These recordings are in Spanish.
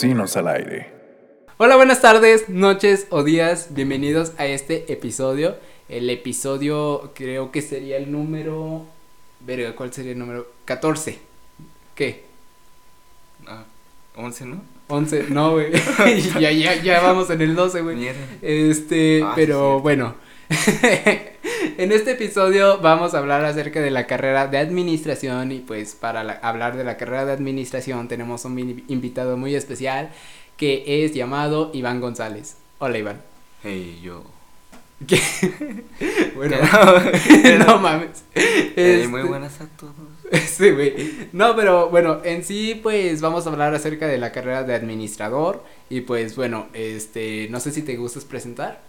Vecinos al Aire. Hola, buenas tardes, noches o días. Bienvenidos a este episodio. El episodio creo que sería el número... Verga, ¿cuál sería el número? 14. ¿Qué? Ah, 11, ¿no? 11, no, güey. ya, ya, ya vamos en el 12, güey. Mierda. Este, Ah, sí, pero cierto. bueno. en este episodio vamos a hablar acerca de la carrera de administración y pues para la- hablar de la carrera de administración tenemos un invitado muy especial que es llamado Iván González. Hola Iván. Hey, yo. ¿Qué? bueno, ¿Qué? no mames. Hey, muy Este, buenas a todos. Sí, güey. No, pero bueno, en sí, pues vamos a hablar acerca de la carrera de administrador. Y pues bueno, este, no sé si te gustas presentar.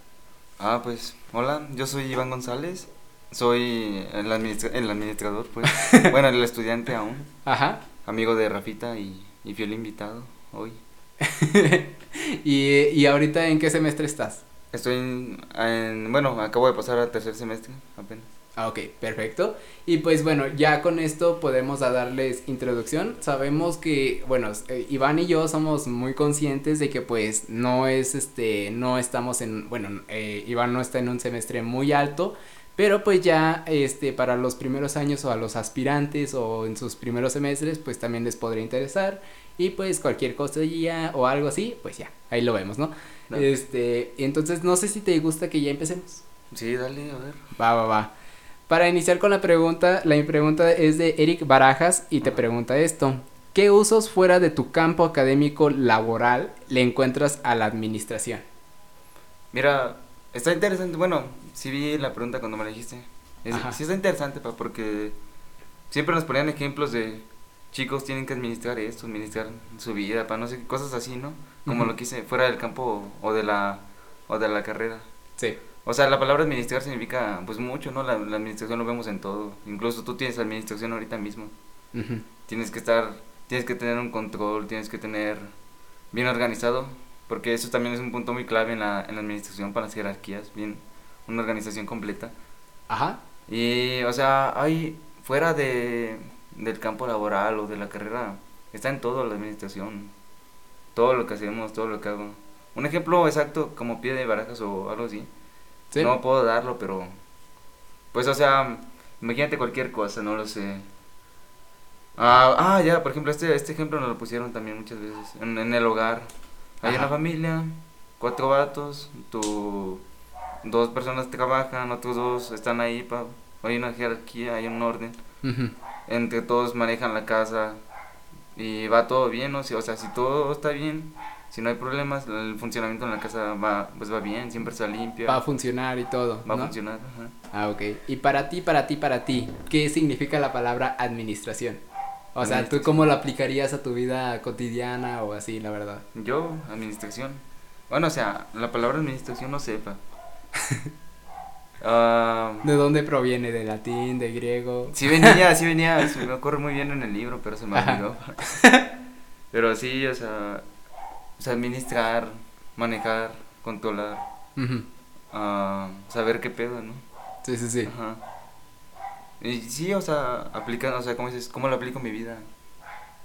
Ah, pues, hola, yo soy Iván González. Soy el, administra- el administrador, pues. bueno, el estudiante aún. Ajá. Amigo de Rafita y, y fiel invitado hoy. y, y ahorita, ¿en qué semestre estás? Estoy en, en- Bueno, acabo de pasar al tercer semestre apenas. Ah, ok, perfecto. Y pues bueno, ya con esto podemos a darles introducción. Sabemos que, bueno, eh, Iván y yo somos muy conscientes de que pues no es este, no estamos en, bueno, eh, Iván no está en un semestre muy alto, pero pues ya este, para los primeros años o a los aspirantes o en sus primeros semestres pues también les podría interesar. Y pues cualquier cosilla o algo así, pues ya, ahí lo vemos, ¿no? No. Este, entonces no sé si te gusta que ya empecemos. Sí, dale, a ver. Va, va, va. Para iniciar con la pregunta, la pregunta es de Eric Barajas y te pregunta esto. ¿Qué usos fuera de tu campo académico laboral le encuentras a la administración? Mira, está interesante. Bueno, sí vi la pregunta cuando me la dijiste. Es- sí está interesante, pa, porque siempre nos ponían ejemplos de chicos tienen que administrar esto, administrar su vida, pa, no sé, cosas así, ¿no? Como lo que hice fuera del campo o de la o de la carrera. Sí. O sea, la palabra administrar significa pues mucho, ¿no? La, la administración lo vemos en todo. Incluso tú tienes administración ahorita mismo. Tienes que estar, tienes que tener un control, tienes que tener bien organizado, porque eso también es un punto muy clave en la, en la administración para las jerarquías, bien, una organización completa. Ajá. Y, o sea, hay, fuera de, del campo laboral o de la carrera, está en todo la administración, todo lo que hacemos, todo lo que hago. Un ejemplo exacto como pie de barajas o algo así, Sí. no puedo darlo, pero, pues, o sea, imagínate cualquier cosa, no lo sé. Ah, ah, ya, por ejemplo, este, este ejemplo nos lo pusieron también muchas veces. En, en el hogar. Hay Ajá. una familia, cuatro vatos, tu, dos personas trabajan, otros dos están ahí, pa, hay una jerarquía, hay un orden. Entre todos manejan la casa y va todo bien, ¿no? Si- O sea, si todo está bien, si no hay problemas, el funcionamiento en la casa va, pues va bien, siempre está limpia, Va a va, funcionar y todo. a ¿no? funcionar. ajá. Ah, ok. Y para ti, para ti, para ti, ¿qué significa la palabra administración? O sea, ¿tú cómo lo aplicarías a tu vida cotidiana o así, la verdad? Yo, administración. Bueno, o sea, la palabra administración no sepa. Ah, ¿De dónde proviene? ¿De latín, de griego? sí venía, sí venía, se me ocurre muy bien en el libro, pero se me olvidó. pero sí, o sea, o sea, administrar, manejar, controlar, ah, saber qué pedo, ¿no? Sí, sí, sí. Ajá. Y sí, o sea, aplican, o sea, ¿cómo dices? ¿Cómo lo aplico en mi vida?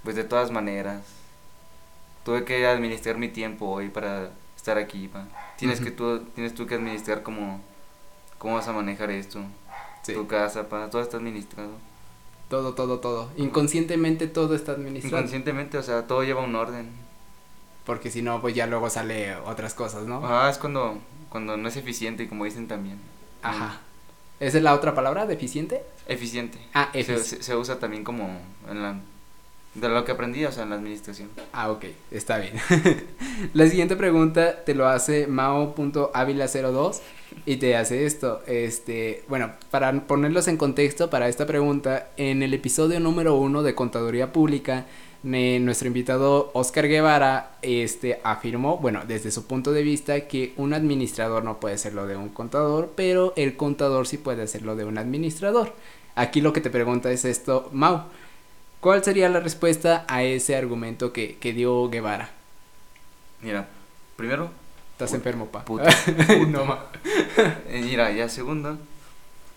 Pues de todas maneras. Tuve que administrar mi tiempo hoy para estar aquí, pa. Tienes que tú, tienes tú que administrar cómo, cómo vas a manejar esto. Sí. Tu casa, pa, todo está administrado. Todo, todo, todo. Inconscientemente todo está administrado. Inconscientemente, o sea, todo lleva un orden. Porque si no, pues ya luego sale otras cosas, ¿no? Ajá, es cuando, cuando no es eficiente, como dicen también. Ajá. ¿Esa es la otra palabra, deficiente? Eficiente. Ah, eficiente. se, se usa también como en la, de lo que aprendí, o sea, en la administración. Ah, ok, está bien. la siguiente pregunta te lo hace mao.avila02 y te hace esto. Este, bueno, para ponerlos en contexto para esta pregunta, en el episodio número uno de Contaduría Pública, nuestro invitado Oscar Guevara este, afirmó, bueno, desde su punto de vista, que un administrador no puede ser lo de un contador, pero el contador sí puede ser lo de un administrador. Aquí lo que te pregunta es esto, Mau. ¿Cuál sería la respuesta a ese argumento que, que dio Guevara? Mira, primero, Estás Puta, enfermo, pa. puta, no, ma. eh, mira, ya segundo.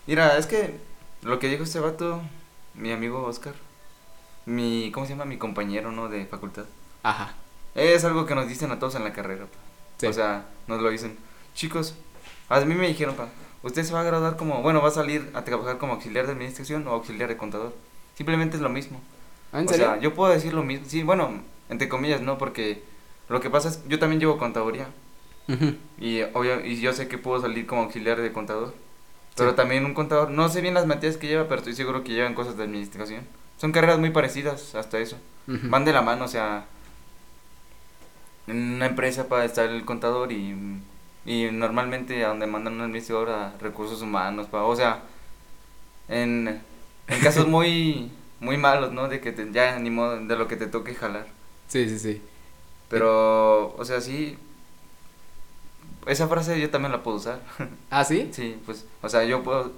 Mira, es que lo que dijo este vato, mi amigo Oscar, mi, ¿cómo se llama? Mi compañero, ¿no? De facultad. Ajá. Es algo que nos dicen a todos en la carrera. pa. Sí. O sea, nos lo dicen. Chicos, a mí me dijeron, pa, usted se va a graduar como, bueno, va a salir a trabajar como auxiliar de administración o auxiliar de contador. Simplemente es lo mismo. ¿Ah, ¿En o serio? sea, yo puedo decir lo mismo. Sí, bueno, entre comillas, no, porque lo que pasa es, yo también llevo contaduría. Y, obvio, y yo sé que puedo salir como auxiliar de contador. Pero Sí. también un contador, no sé bien las materias que lleva, pero estoy seguro que llevan cosas de administración. Son carreras muy parecidas hasta eso. Van de la mano, o sea, en una empresa para estar el contador y, y normalmente a donde mandan un administrador a recursos humanos, pa, o sea, en, en casos muy muy malos, ¿no? De que te- ya ni modo, de lo que te toque jalar. Sí, sí, sí. Pero, o sea, sí, esa frase yo también la puedo usar. ¿Ah, sí? Sí, pues, o sea, yo puedo.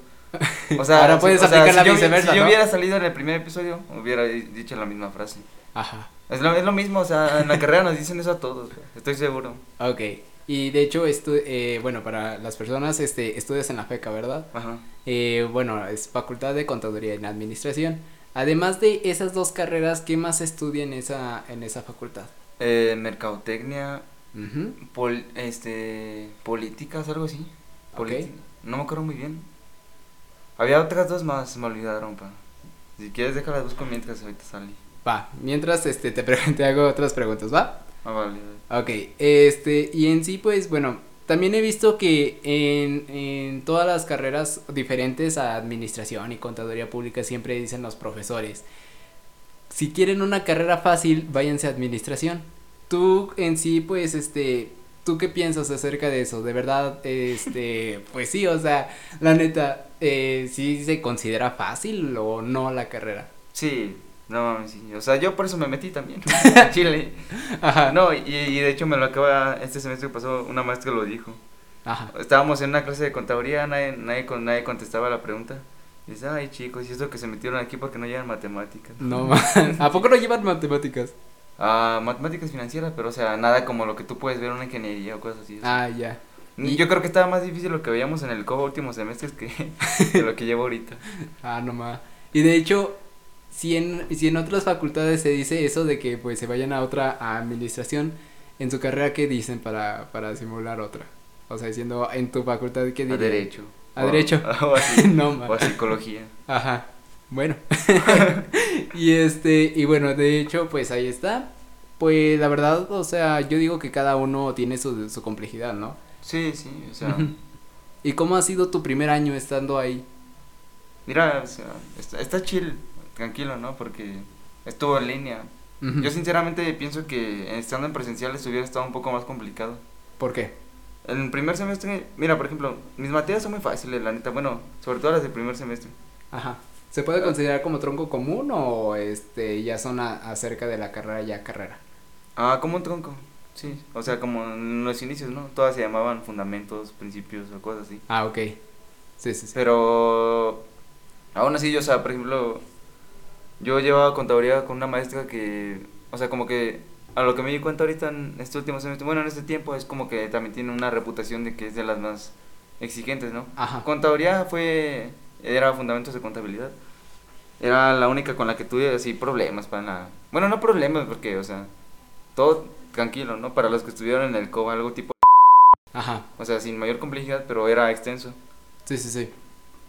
O sea, Ahora puedes o sea, aplicar la si yo, viceversa, Si yo hubiera salido en el primer episodio, hubiera dicho la misma frase. Ajá. Es lo, es lo mismo, o sea, en la carrera nos dicen eso a todos, estoy seguro. Ok. Y de hecho, esto, eh, bueno, para las personas, este, estudias en la FECA, ¿verdad? Ajá. Eh, bueno, es Facultad de Contaduría y Administración. Además de esas dos carreras, ¿qué más estudia en esa, en esa facultad? Eh, mercadotecnia, pol, este, políticas, algo así. Ok. Politi- No me acuerdo muy bien. Había otras dos más, me olvidaron, pa. Si quieres, déjalas busco mientras ahorita sale. Va, mientras este, te, te hago otras preguntas, ¿va? Ah, vale. vale. Ok, este, y en sí, pues, bueno, también he visto que en, en todas las carreras diferentes a administración y contaduría pública siempre dicen los profesores, si quieren una carrera fácil, váyanse a administración. Tú en sí, pues, este, ¿tú qué piensas acerca de eso? De verdad, este, pues sí, o sea, la neta, eh, ¿sí se considera fácil o no la carrera? Sí, no mames, sí. O sea, yo por eso me metí también. a Chile. Ajá. No, y, y de hecho me lo acaba, este semestre que pasó, una maestra lo dijo. Ajá. Estábamos en una clase de contaduría, nadie, nadie, nadie contestaba la pregunta. Y dice, ay chicos, y eso que se metieron aquí porque no llevan matemáticas. No, ma- ¿a poco no llevan matemáticas? Ah, matemáticas financieras, pero o sea, nada como lo que tú puedes ver en una ingeniería o cosas así. o sea. Ah, ya. y- Yo creo que estaba más difícil lo que veíamos en el COBA últimos semestres que, que lo que llevo ahorita. Ah, no más. Y de hecho, si en, si en otras facultades se dice eso de que pues se vayan a otra a administración, en su carrera, ¿qué dicen para, para simular otra? O sea, diciendo en tu facultad, ¿qué A dirían? derecho. A O- derecho. O, así, no o a psicología. Ajá. Bueno. Y este, y bueno, de hecho, pues ahí está. Pues la verdad, o sea, yo digo que cada uno tiene su, su complejidad, ¿no? Sí, sí, o sea. ¿Y cómo ha sido tu primer año estando ahí? mira, o sea, está, está chill, tranquilo, ¿no? Porque estuvo en línea. Yo sinceramente pienso que estando en presenciales hubiera estado un poco más complicado. ¿Por qué? En el primer semestre, mira, por ejemplo, mis materias son muy fáciles, la neta, bueno, sobre todo las del primer semestre. Ajá. ¿Se puede considerar como tronco común o este ya son a- acerca de la carrera ya carrera? Ah, como un tronco, sí, o sea, como en los inicios, ¿no? Todas se llamaban fundamentos, principios o cosas así. Ah, ok. Sí, sí, sí. Pero aún así, yo, o sea, por ejemplo, yo llevaba contaduría con una maestra que, o sea, como que a lo que me di cuenta ahorita en este último semestre, bueno, en este tiempo es como que también tiene una reputación de que es de las más exigentes, ¿no? Ajá. Contaduría fue, era fundamentos de contabilidad. Era la única con la que tuve así problemas para la... Bueno, no problemas porque, o sea, todo tranquilo, ¿no? Para los que estuvieron en el COBA, algo tipo... Ajá. O sea, sin mayor complejidad, pero era extenso. Sí, sí, sí.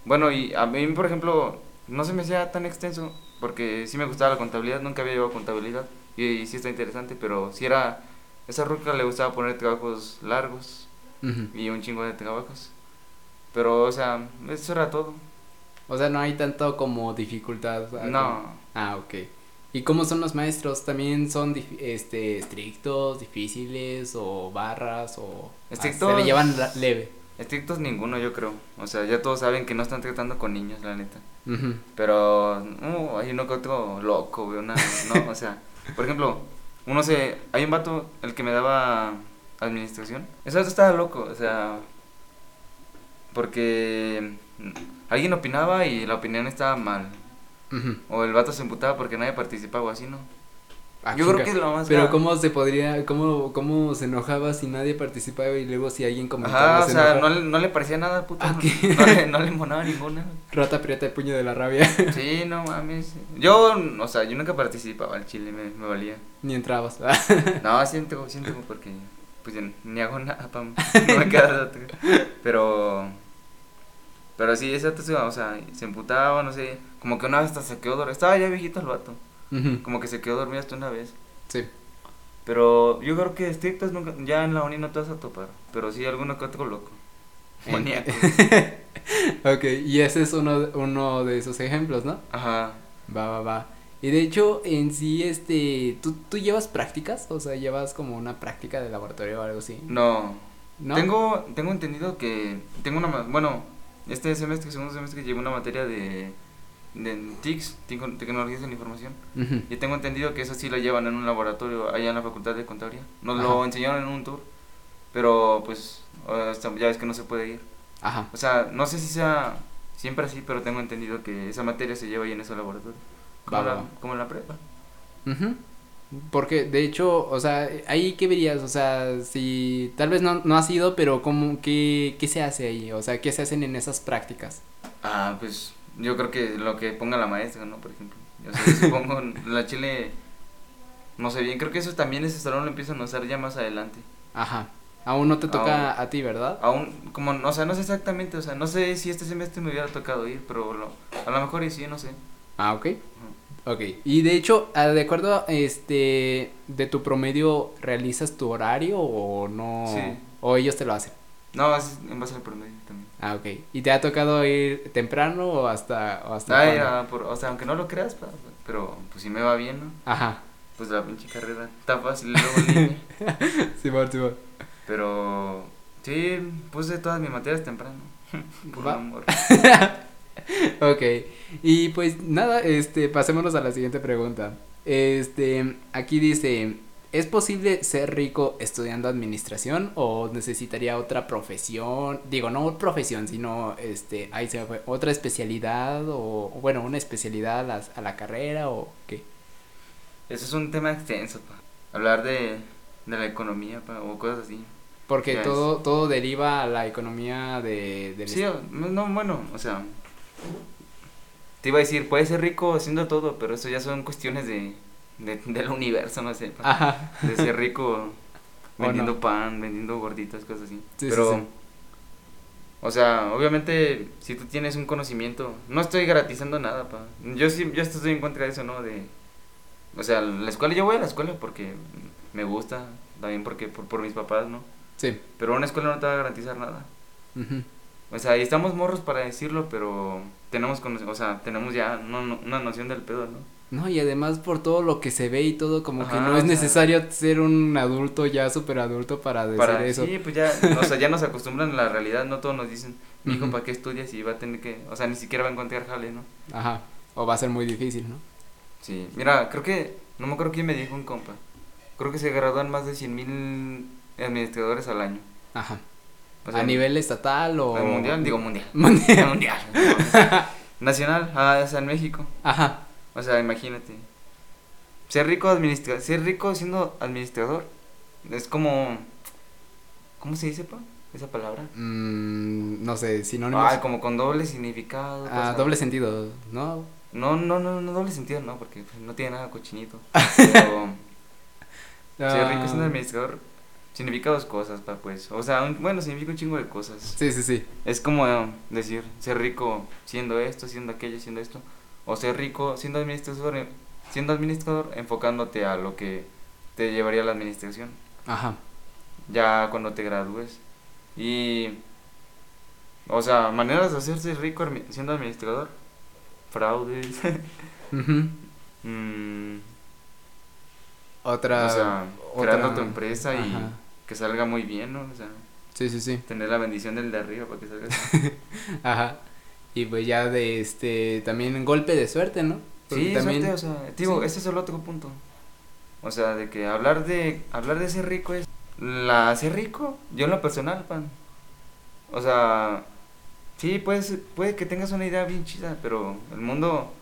Bueno, y a mí, por ejemplo, no se me hacía tan extenso porque sí me gustaba la contabilidad, nunca había llevado contabilidad y, y sí está interesante, pero sí era... Esa ruca le gustaba poner trabajos largos Ujú. y un chingo de trabajos. Pero, o sea, eso era todo. O sea, no hay tanto como dificultad. No. Ah, ok. ¿Y cómo son los maestros? ¿También son este estrictos, difíciles o barras o ah, se Estrictos. le llevan leve? Estrictos ninguno, yo creo. O sea, ya todos saben que no están tratando con niños, la neta. Pero no, hay uno que otro loco, güey, una, no, o sea, por ejemplo, uno se, hay un vato, el que me daba administración, vato estaba loco, o sea, porque alguien opinaba y la opinión estaba mal, Ujú. o el vato se emputaba porque nadie participaba o así, ¿no? Ah, Yo creo chinga. que es lo más Pero grave. cómo se podría, cómo, cómo se enojaba si nadie participaba y luego si alguien comentaba Ajá, o se sea, no, le- no le parecía nada puto. Ah, no, no le, no le monaba ninguna. Rata aprieta el puño de la rabia, Sí, no mames. Yo, o sea, yo nunca participaba al chile, me, me valía. ni entrabas. No, siento, siento porque, pues, ni hago nada, pam. No me queda. Pero, pero sí, ese vato o sea, se emputaba, no sé, como que una vez hasta se quedó dormido. Estaba ya viejito el vato, Ujú, como que se quedó dormido hasta una vez. sí. Pero yo creo que estrictos nunca, ya en la uni no te vas a topar. Pero sí, alguno que otro loco. Maníaco. ok, y ese es uno, uno de esos ejemplos, ¿no? Ajá. Va, va, va. Y de hecho, en sí, este, ¿tú, tú llevas prácticas? O sea, llevas como una práctica de laboratorio o algo así. No. ¿No? Tengo, tengo entendido que tengo una, bueno, este semestre, segundo semestre, llevo una materia de, de TICS, tecno- Tecnologías de la Información. Y tengo entendido que eso sí lo llevan en un laboratorio allá en la Facultad de Contaduría. Nos Ajá. lo enseñaron en un tour, pero pues ya ves que no se puede ir. Ajá. O sea, no sé si sea siempre así, pero tengo entendido que esa materia se lleva ahí en ese laboratorio. Como, Va, la, va. como en la prepa. Ujú. Porque, de hecho, o sea, ahí qué verías, o sea, si tal vez no, no has ido, pero ¿cómo, qué, qué se hace ahí? O sea, ¿qué se hacen en esas prácticas? Ah, pues yo creo que lo que ponga la maestra, ¿no? Por ejemplo. O sea, supongo la chile, no sé bien, creo que eso también ese salón lo empiezan a usar ya más adelante. Ajá. Aún no te toca Aún. a ti, ¿verdad? Aún, como, o sea, no sé exactamente, o sea, no sé si este semestre me hubiera tocado ir, pero lo- a lo mejor y sí, no sé. Ah, ok. Ok. Y de hecho, ah, de acuerdo, este, de tu promedio, ¿realizas tu horario o no? Sí. O ellos te lo hacen. No, es en base al promedio también. Ah, ok. ¿Y te ha tocado ir temprano o hasta, o hasta Ay, ah, por- o sea, aunque no lo creas, pero pues si me va bien, ¿no? Ajá. Pues la pinche carrera está fácil luego en línea. Simón, Simón. Pero sí, puse todas mis materias temprano. Por amor. Ok, y pues nada, este, pasémonos a la siguiente pregunta. Este, aquí dice, ¿es posible ser rico estudiando administración o necesitaría otra profesión? Digo, no profesión, sino, este, ahí se fue, otra especialidad o, bueno, una especialidad a la, a la carrera o qué. Eso es un tema extenso, pa. Hablar de, de la economía, pa, o cosas así. Porque todo, todo deriva a la economía de, del Sí, no, bueno, o sea, te iba a decir, puedes ser rico haciendo todo, pero eso ya son cuestiones de, de, del universo, no sé. Ajá, de ser rico vendiendo no. pan, vendiendo gorditas, cosas así. Sí, sí, Pero, sí. o sea, obviamente, si tú tienes un conocimiento, no estoy garantizando nada, pa. Yo sí, yo estoy en contra de eso, ¿no? De, o sea, la escuela, yo voy a la escuela porque me gusta, también porque por, por mis papás, ¿no? sí. Pero una escuela no te va a garantizar nada. ujú. O sea, y estamos morros para decirlo, pero tenemos, o sea, tenemos ya no- no- una noción del pedo, ¿no? No, y además por todo lo que se ve y todo, como que no es sea- necesario ser un adulto ya súper adulto para decir Para, eso. sí, pues ya, o sea, ya nos acostumbran a la realidad, no todos nos dicen, hijo, Ujú. ¿para qué estudias? Y va a tener que, o sea, ni siquiera va a encontrar jale, ¿no? Ajá. O va a ser muy difícil, ¿no? Sí, mira, creo que, no me acuerdo quién me dijo un compa, creo que se gradúan más de 100 mil administradores al año. Ajá. O sea, a nivel estatal o... mundial, digo mundial. Mundial. mundial. Nacional, ah, o sea, en México. Ajá. O sea, imagínate. Ser rico administra ser rico siendo administrador es como ¿Cómo se dice, pa? Esa palabra. Mm, no sé, sinónimos. Ah, como con doble significado. Ah, doble sentido, ¿no? No, no, no, no doble sentido, no, porque pues, no tiene nada cochinito. Pero ser rico siendo Ah, administrador significa dos cosas, pa, pues. O sea, un- bueno, significa un chingo de cosas. Sí, sí, sí. Es como eh, decir, ser rico siendo esto, siendo aquello, siendo esto. O ser rico siendo administrador, siendo administrador enfocándote a lo que te llevaría a la administración. Ajá. Ya cuando te gradúes. Y... O sea, maneras de hacerse rico siendo administrador. Fraudes. Mm, Otra... o sea, otra- creando tu empresa y. que salga muy bien, ¿no? O sea, Sí, sí, sí. tener la bendición del de arriba para que salga así. Ajá. Y pues ya de este, también golpe de suerte, ¿no? Porque Sí, también... suerte, o sea, digo, sí. ese es el otro punto. O sea, de que hablar de hablar de ser rico es la ser rico, yo en lo personal, pan. O sea, sí, puede ser- puede que tengas una idea bien chida, pero el mundo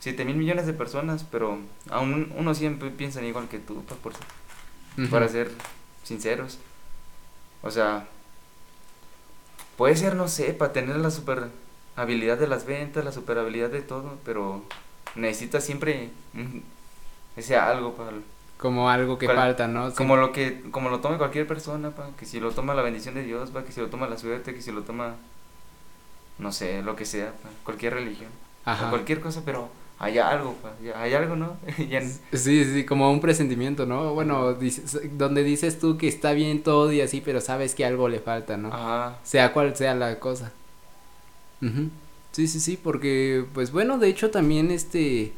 7 mil millones de personas, pero aún uno siempre piensan igual que tú, pues, por, Ujú. para ser sinceros. O sea, puede ser, no sé, para tener la super habilidad de las ventas, la super habilidad de todo, pero necesitas siempre mm, ese algo para Como algo que falta, ¿no? Sí. como lo que como lo tome cualquier persona, pa, que si lo toma la bendición de Dios, pa, que si lo toma la suerte, que si lo toma no sé, lo que sea, pa, cualquier religión, Ajá. cualquier cosa, pero hay algo, ya- hay algo, ¿no? Sí, sí, como un presentimiento, ¿no? Bueno, dices- donde dices tú que está bien todo y así, pero sabes que algo le falta, ¿no? Ajá. Sea cual sea la cosa. Ujú. Sí, sí, sí, porque, pues bueno, de hecho también este,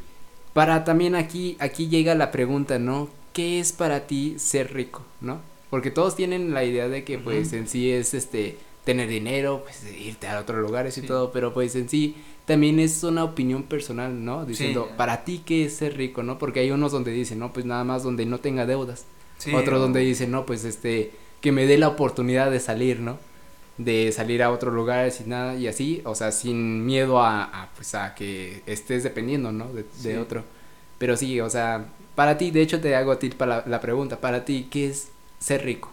para también aquí, aquí llega la pregunta, ¿no? ¿Qué es para ti ser rico, ¿no? Porque todos tienen la idea de que, pues, en sí es, este, tener dinero, pues, irte a otros lugares y todo, pero pues en sí también es una opinión personal, ¿no? Diciendo, Sí. para ti, ¿qué es ser rico, no? Porque hay unos donde dicen, no, pues nada más donde no tenga deudas. Sí, Otros o- donde dicen, no, pues este, que me dé la oportunidad de salir, ¿no? De salir a otro lugar sin nada y así, o sea, sin miedo a, a, pues a que estés dependiendo, ¿no? De, otro. Pero sí, o sea, para ti, de hecho te hago a ti para la, la pregunta, para ti, ¿qué es ser rico?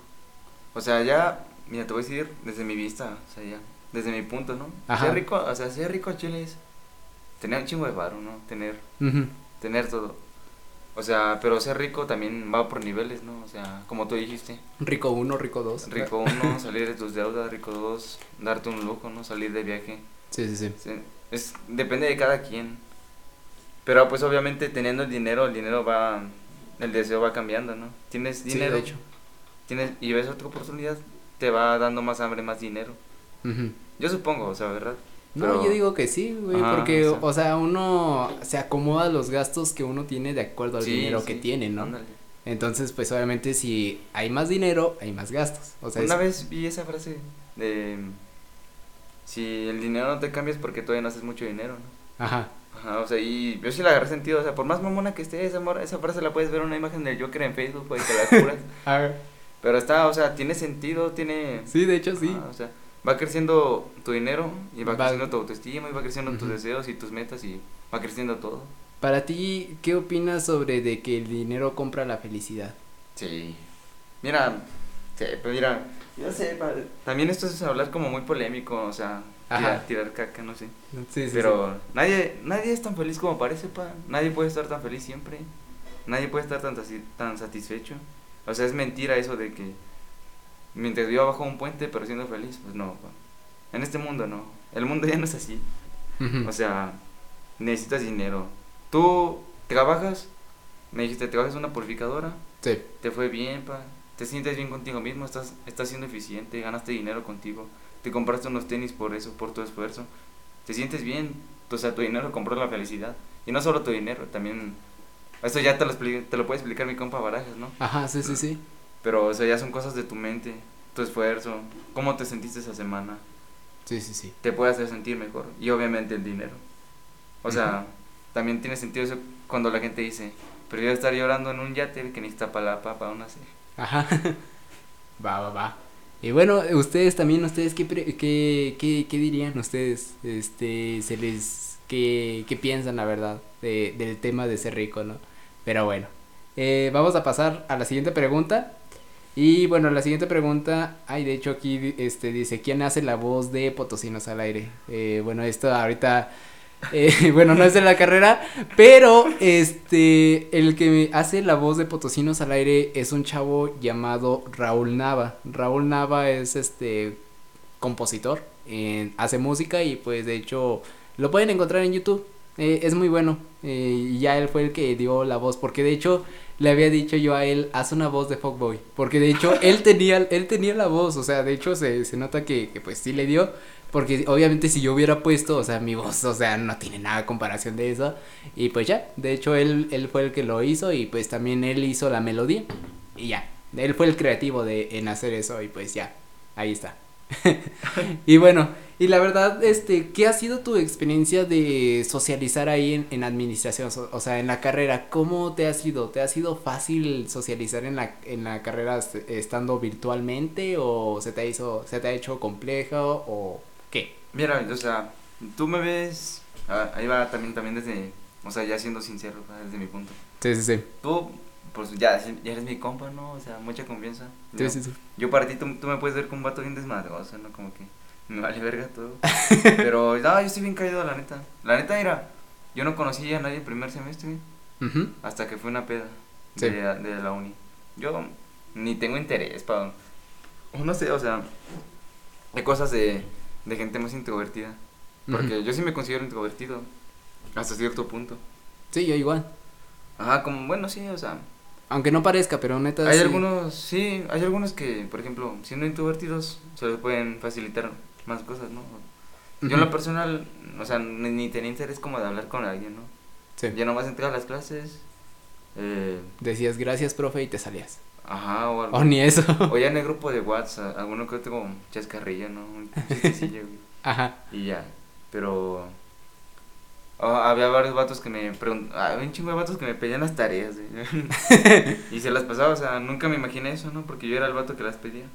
O sea, ya, mira, te voy a decir desde mi vista, o sea, ya, desde mi punto, ¿no? Ajá. Ser rico, o sea, ser rico Chile es tener un chingo de varo, ¿no? Tener, tener todo. O sea, pero ser rico también va por niveles, ¿no? O sea, como tú dijiste, Rico uno, rico dos. rico uno, salir de tus deudas, rico dos, darte un lujo, ¿no? Salir de viaje. Sí, sí, sí. Sí, Es, depende de cada quien. Pero pues obviamente teniendo el dinero, el dinero va, el deseo va cambiando, ¿no? Tienes Sí, dinero, de hecho. tienes, y ves otra oportunidad, te va dando más hambre, más dinero. Yo supongo, o sea, ¿verdad? No, yo digo que sí, güey, Ajá, porque, o sea- o sea, uno se acomoda a los gastos que uno tiene de acuerdo al Sí, dinero sí, que tiene, ¿no? ándale. Entonces, pues obviamente si hay más dinero, hay más gastos. O sea, Una es- vez vi esa frase de si el dinero no te cambia es porque todavía no haces mucho dinero, ¿no? Ajá. Ajá, o sea, y yo sí la agarré sentido, o sea, por más mamona que esté esa, mor- esa frase la puedes ver en una imagen del Joker en Facebook, pues, te la curas. A ver. Pero está, o sea, tiene sentido, tiene... Sí, de hecho sí. Ajá, o sea, va creciendo tu dinero y va, Va- creciendo tu autoestima y va creciendo tus Ujú. deseos y tus metas y va creciendo todo. Para ti, ¿qué opinas sobre de que el dinero compra la felicidad? Sí. Mira, sí, pues mira, yo sé, pa- también esto es hablar como muy polémico, o sea, tirar, tirar caca, no sé. Sí, sí. Pero nadie nadie es tan feliz como parece, pa. Nadie puede estar tan feliz siempre. Nadie puede estar tan, tan satisfecho. O sea, es mentira eso de que mientras yo bajo un puente pero siendo feliz, pues no. En este mundo no. El mundo ya no es así. O sea, necesitas dinero. Tú trabajas, me dijiste, trabajas en una purificadora, Sí. te fue bien, pa. Te sientes bien contigo mismo, estás, estás siendo eficiente, ganaste dinero contigo, te compraste unos tenis por eso, por tu esfuerzo. Te sientes bien, o sea, tu dinero compró la felicidad. Y no solo tu dinero, también... Esto ya te lo, te lo puede explicar mi compa Barajas, ¿no? Ajá, sí, sí, sí. Pero, o sea, ya son cosas de tu mente, tu esfuerzo, cómo te sentiste esa semana, Sí, sí, sí. te puede hacer sentir mejor. Y obviamente el dinero. O sea, también tiene sentido eso cuando la gente dice, prefiero estar llorando en un yate que necesita para la papa, una así. Ajá. va, va, va. Y bueno, ustedes también, ustedes, ¿qué, qué, qué, qué dirían ustedes? Este, se les, ¿qué, qué piensan, la verdad, de, del tema de ser rico, no? Pero bueno, eh, vamos a pasar a la siguiente pregunta. Y bueno, la siguiente pregunta, ay, de hecho aquí, este, dice, ¿quién hace la voz de Potosinos al aire? Eh, bueno, esto ahorita, eh, bueno, no es de la carrera, pero este, el que hace la voz de Potosinos al aire es un chavo llamado Raúl Nava. Raúl Nava es este compositor, hace música y pues de hecho lo pueden encontrar en YouTube. Eh, es muy bueno eh, y ya él fue el que dio la voz porque de hecho le había dicho yo a él haz una voz de fuckboy porque de hecho él tenía él tenía la voz o sea de hecho se, se nota que, que pues sí le dio porque obviamente si yo hubiera puesto, o sea, mi voz, o sea, no tiene nada comparación de eso. Y pues ya, de hecho él, él fue el que lo hizo y pues también él hizo la melodía. Y ya, él fue el creativo de en hacer eso y pues ya, ahí está. y bueno, y la verdad, este, ¿qué ha sido tu experiencia de socializar ahí en, en administración? O, o sea, en la carrera, ¿cómo te ha sido? ¿Te ha sido fácil socializar en la, en la carrera est- estando virtualmente o se te hizo, se te ha hecho complejo o qué? Mira, o sea, tú me ves, ah, ahí va también, también desde O sea, ya siendo sincero, desde mi punto. Sí, sí, sí. Tú, pues ya, ya eres mi compa, ¿no? O sea, mucha confianza. Sí, Yo- sí, sí. Yo para ti, tú, tú me puedes ver como un vato bien desmadroso, ¿no? Como que me vale verga todo. Pero, no, yo estoy bien caído, la neta. La neta, mira, yo no conocí a nadie el primer semestre hasta que fue una peda Sí. de, de la uni. Yo ni tengo interés para... No sé, o sea, hay cosas de, de gente más introvertida. Porque yo sí me considero introvertido hasta cierto punto. Sí, yo igual. Ajá, como, bueno, sí, o sea, Aunque no parezca, pero neta. Hay sí. algunos, sí, hay algunos que, por ejemplo, siendo introvertidos, se les pueden facilitar más cosas, ¿no? Yo en lo personal, o sea, ni, ni tenía interés como de hablar con alguien, ¿no? Sí. Ya nomás entré a las clases, eh, Decías gracias, profe, y te salías. ajá, o algo. O ni eso. O ya en el grupo de WhatsApp, alguno que otro chascarrillo, ¿no? Un chistecillo, Ajá. y ya, pero... ah, había varios vatos que me preguntaban, había un chingo de vatos que me pedían las tareas, güey. y se las pasaba, o sea, nunca me imaginé eso, ¿no? Porque yo era el vato que las pedía.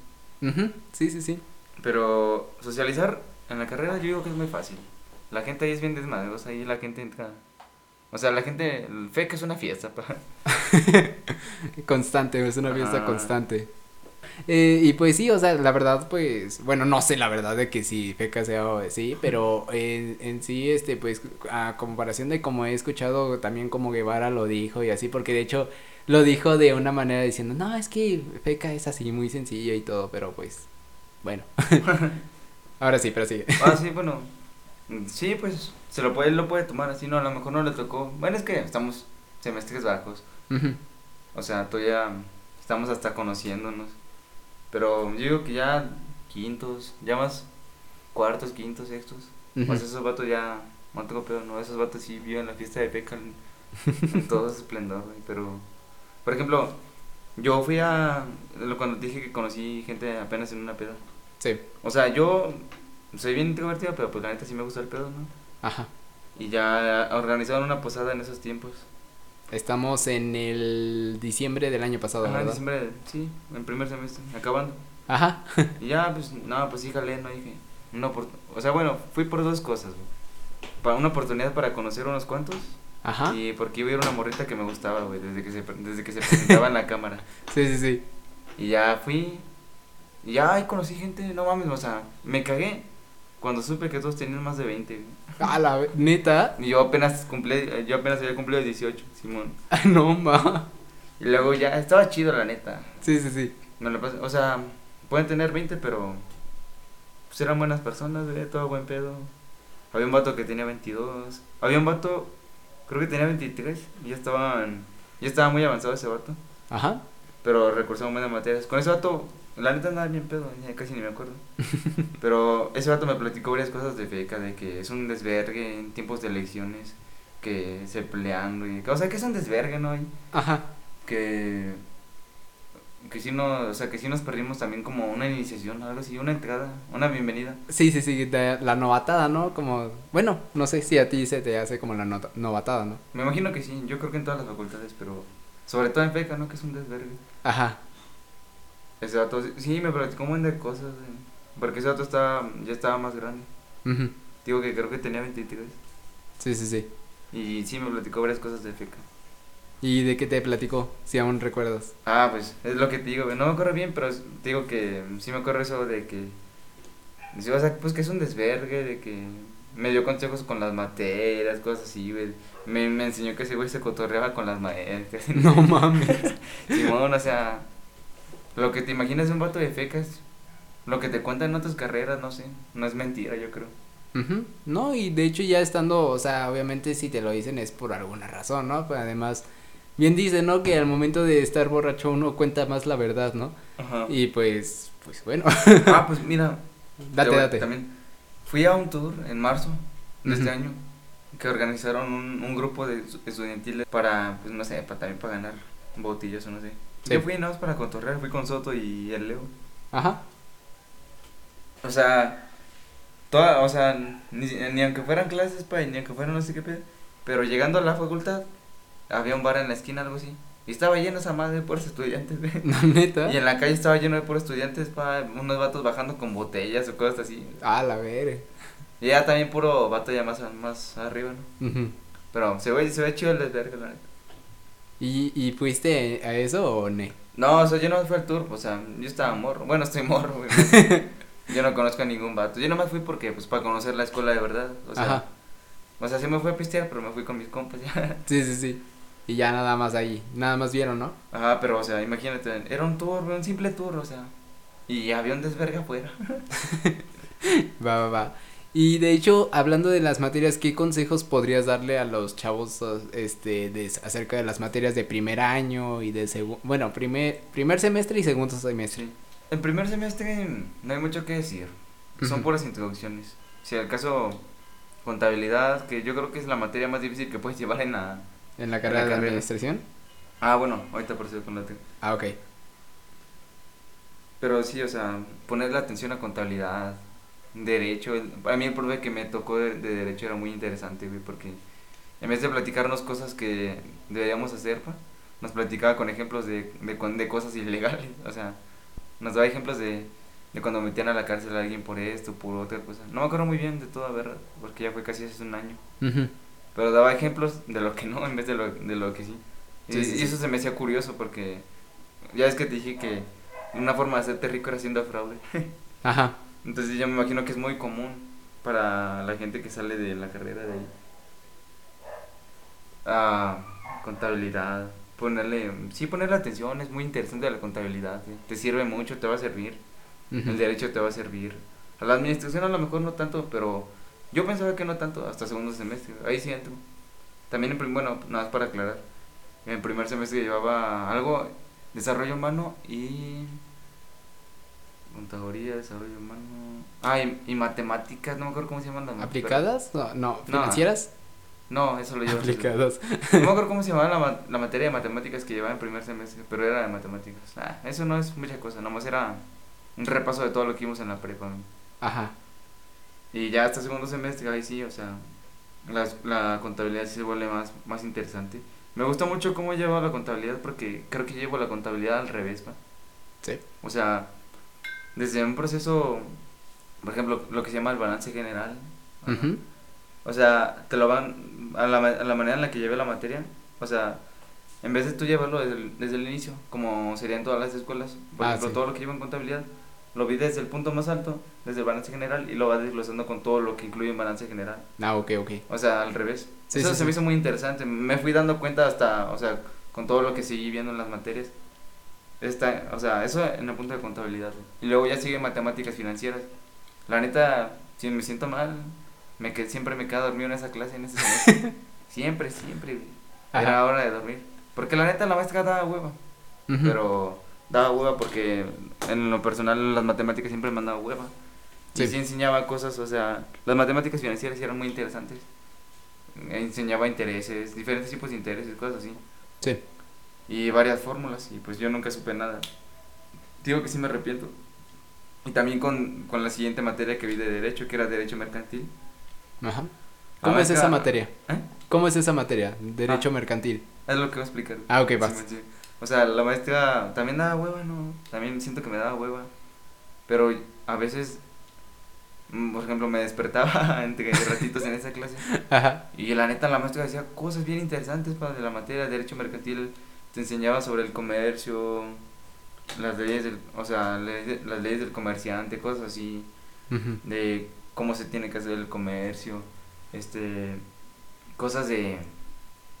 Ujú. Sí, sí, sí. Pero socializar en la carrera yo digo que es muy fácil. La gente ahí es bien desmadrosa, ahí la gente entra... O sea, la gente... Fe que es una fiesta. Constante, es una fiesta constante. Eh, y pues sí, o sea, la verdad, pues, bueno, no sé la verdad de que si feca sea o sí, pero en, en sí, este, pues, a comparación de como he escuchado también como Guevara lo dijo y así, porque de hecho lo dijo de una manera diciendo, no, es que feca es así, muy sencillo y todo, pero pues, bueno. Ahora sí, pero sigue. Ah, sí, bueno. Sí, pues se lo puede, lo puede tomar así, no, a lo mejor no le tocó. Bueno, es que estamos semestres bajos. O sea, todavía estamos hasta conociéndonos. Pero yo digo que ya quintos, ya más cuartos, quintos, sextos. Ujú. Pues esos vatos ya, no tengo pedo, no, esos vatos sí viven la fiesta de Peca en, en todo su esplendor, güey, pero, por ejemplo, yo fui a, cuando dije que conocí gente apenas en una peda, Sí, o sea, yo soy bien introvertido, pero pues la neta sí me gusta el pedo, ¿no? ajá. Y ya organizaron una posada en esos tiempos, Estamos en el diciembre del año pasado, Ajá, en ¿verdad? diciembre, sí, en primer semestre, acabando, Ajá. y ya, pues, no, pues sí, jalé, no dije, una o sea, bueno, fui por dos cosas, güey, para una oportunidad para conocer unos cuantos, Ajá. Y porque iba a ir una morrita que me gustaba, güey, desde que se, desde que se presentaba en la cámara. Sí, sí, sí. Y ya fui, y ya ahí conocí gente, no mames, o sea, me cagué cuando supe que todos tenían más de 20, güey. A la neta. Y yo apenas cumplí, yo apenas había cumplido 18, Simón. No, ma. Y luego ya, estaba chido, la neta. Sí, sí, sí. Me lo pasé- o sea, pueden tener 20, pero pues eran buenas personas, güey, todo buen pedo. Había un vato que tenía 22, había un vato, creo que tenía 23, y ya estaban, ya estaba muy avanzado ese vato. Ajá. pero recursamos buenas materias. Con ese vato, la neta andaba bien pedo, ya casi ni me acuerdo. pero ese vato me platicó varias cosas de feca, de que es un desvergue en tiempos de elecciones, que se pelean, güey. O sea, que es un desvergue, ¿no? Ajá. que que sí no, o sea, que sí nos perdimos también como una iniciación, algo así, una entrada, una bienvenida. Sí, sí, sí. de la novatada, ¿no? Como. Bueno, no sé si a ti se te hace como la nota- novatada, ¿no? Me imagino que sí, yo creo que en todas las facultades, pero sobre todo en feca, ¿no? Que es un desvergue. Ajá. Ese vato, sí, me platicó un buen de cosas, güey. Porque ese vato estaba, ya estaba más grande. Digo que creo que tenía 23. Sí, sí, sí. Y sí me platicó varias cosas de feca. ¿Y de qué te platicó? Si aún recuerdas. Ah, pues es lo que te digo. No me acuerdo bien, pero te digo que sí me acuerdo eso de que. O sea, pues que es un desvergue, de que me dio consejos con las materias, cosas así, güey. Me, me enseñó que ese güey se cotorreaba con las maestras. No mames. Simón, o sea, lo que te imaginas de un vato de fecas, lo que te cuentan en otras carreras, no sé, no es mentira, yo creo. Ujú. No, y de hecho ya estando, o sea, obviamente si te lo dicen es por alguna razón, ¿no? Pero además, bien dice, ¿no? Que al momento de estar borracho uno cuenta más la verdad, ¿no? Ajá. Y pues, pues bueno, Ah, pues mira, date, date. También fui a un tour en marzo de este año que organizaron un, un grupo de estu- estudiantiles para, pues no sé, para también para ganar botillas o no sé. Sí. Yo fui nada más para cotorrear, fui con Soto y el Leo. Ajá. O sea, toda, o sea, ni, ni aunque fueran clases, pa, ni aunque fueran no sé qué pedo, pero llegando a la facultad, había un bar en la esquina, algo así. Y estaba lleno esa madre de puros estudiantes, güey. No, neta. Y en la calle estaba lleno de puros estudiantes, pa, unos vatos bajando con botellas o cosas así. Ah, la ver. Y ya también puro vato ya más, más arriba, ¿no? Ujú. Pero se ve, se ve chido el desvergue, la neta. ¿Y, ¿Y fuiste a eso o no? No, o sea, yo no fui al tour, o sea, yo estaba morro. Bueno, estoy morro, güey. yo no conozco a ningún vato. Yo nomás fui porque, pues, para conocer la escuela de verdad. O sea, Ajá. o sea, sí me fui a pistear, pero me fui con mis compas ya. Sí, sí, sí. Y ya nada más ahí. Nada más vieron, ¿no? Ajá, pero, o sea, imagínate, era un tour, un simple tour, o sea. Y había un desvergue afuera. Va, va, va. Y de hecho, hablando de las materias, ¿qué consejos podrías darle a los chavos este de acerca de las materias de primer año y de segundo, bueno, primer primer semestre y segundo semestre? El primer semestre no hay mucho que decir. Son puras introducciones. Si al caso contabilidad, que yo creo que es la materia más difícil que puedes llevar en la En la carrera de carrera. administración. Ah, bueno, ahorita por eso con la Ah, ok. Pero sí, o sea, ponerle atención a contabilidad, derecho. Para mí el profe que me tocó de, de derecho era muy interesante, güey, porque en vez de platicarnos cosas que deberíamos hacer, pa, nos platicaba con ejemplos de, de, de cosas ilegales. O sea, nos daba ejemplos de, de cuando metían a la cárcel a alguien por esto, por otra cosa. No me acuerdo muy bien de toda verdad, porque ya fue casi hace un año. Ujú. Pero daba ejemplos de lo que no en vez de lo, de lo que sí. Y, Sí, sí. eso se me hacía curioso porque ya es que te dije que una forma de hacerte rico era haciendo fraude. Ajá. Entonces yo me imagino que es muy común para la gente que sale de la carrera de ahí. Ah, contabilidad. Ponerle, sí, ponerle atención, es muy interesante la contabilidad. ¿sí? Te sirve mucho, te va a servir. El derecho te va a servir. A la administración a lo mejor no tanto, pero yo pensaba que no tanto hasta segundo semestre. Ahí sí entro. También, en prim- bueno, nada más para aclarar. En primer semestre llevaba algo, desarrollo humano y... Contaduría, desarrollo humano... Ah, y, y matemáticas, no me acuerdo cómo se llaman las ¿Aplicadas? No, no, financieras. No, eso lo llevo. Aplicadas. No me acuerdo cómo se llamaba la, la materia de matemáticas que llevaba en primer semestre, pero era de matemáticas. Ah, eso no es mucha cosa, nomás era un repaso de todo lo que vimos en la prepa. Ajá. Y ya hasta segundo semestre, ahí sí, o sea, la, la contabilidad sí se vuelve más, más interesante. Me gusta mucho cómo llevo la contabilidad porque creo que llevo la contabilidad al revés, ¿va? Sí. O sea, desde un proceso, por ejemplo, lo que se llama el balance general. O sea, te lo van a la, a la manera en la que lleve la materia. O sea, en vez de tú llevarlo desde el, desde el inicio, como serían todas las escuelas, por Ah, ejemplo, sí. todo lo que lleva en contabilidad, lo vi desde el punto más alto, desde el balance general, y lo vas desglosando con todo lo que incluye en balance general. Ah, ok, ok. O sea, al revés. Sí, Eso sí, se me hizo muy interesante. Me fui dando cuenta hasta, o sea, con todo lo que seguí viendo en las materias. Esta, o sea, eso en el punto de contabilidad. Y luego ya sigue matemáticas financieras. La neta, si me siento mal, me que siempre me quedo dormido en esa clase, en ese semestre. siempre, siempre. güey. Era Ajá. hora de dormir. Porque la neta la maestra daba hueva. Ujú. Pero daba hueva porque en lo personal las matemáticas siempre me han dado hueva. Sí. Y sí enseñaba cosas, o sea, las matemáticas financieras eran muy interesantes. Enseñaba intereses, diferentes tipos de intereses, cosas así. Sí. Y varias fórmulas, y pues yo nunca supe nada. Digo que sí me arrepiento. Y también con, con la siguiente materia que vi de Derecho, que era Derecho Mercantil. Ajá. La ¿Cómo es esa materia? ¿Eh? ¿Cómo es esa materia? Derecho Ah. mercantil. Es lo que voy a explicar. Ah, ok, vas. sí. O sea, la maestra también daba hueva, ¿no? También siento que me daba hueva. Pero a veces, mm, por ejemplo, me despertaba entre ratitos en esa clase. Ajá. Y la neta, la maestra decía cosas bien interesantes para de la materia de Derecho Mercantil. Te enseñaba sobre el comercio, las leyes del, o sea, le- las leyes del comerciante, cosas así, de cómo se tiene que hacer el comercio, este, cosas de,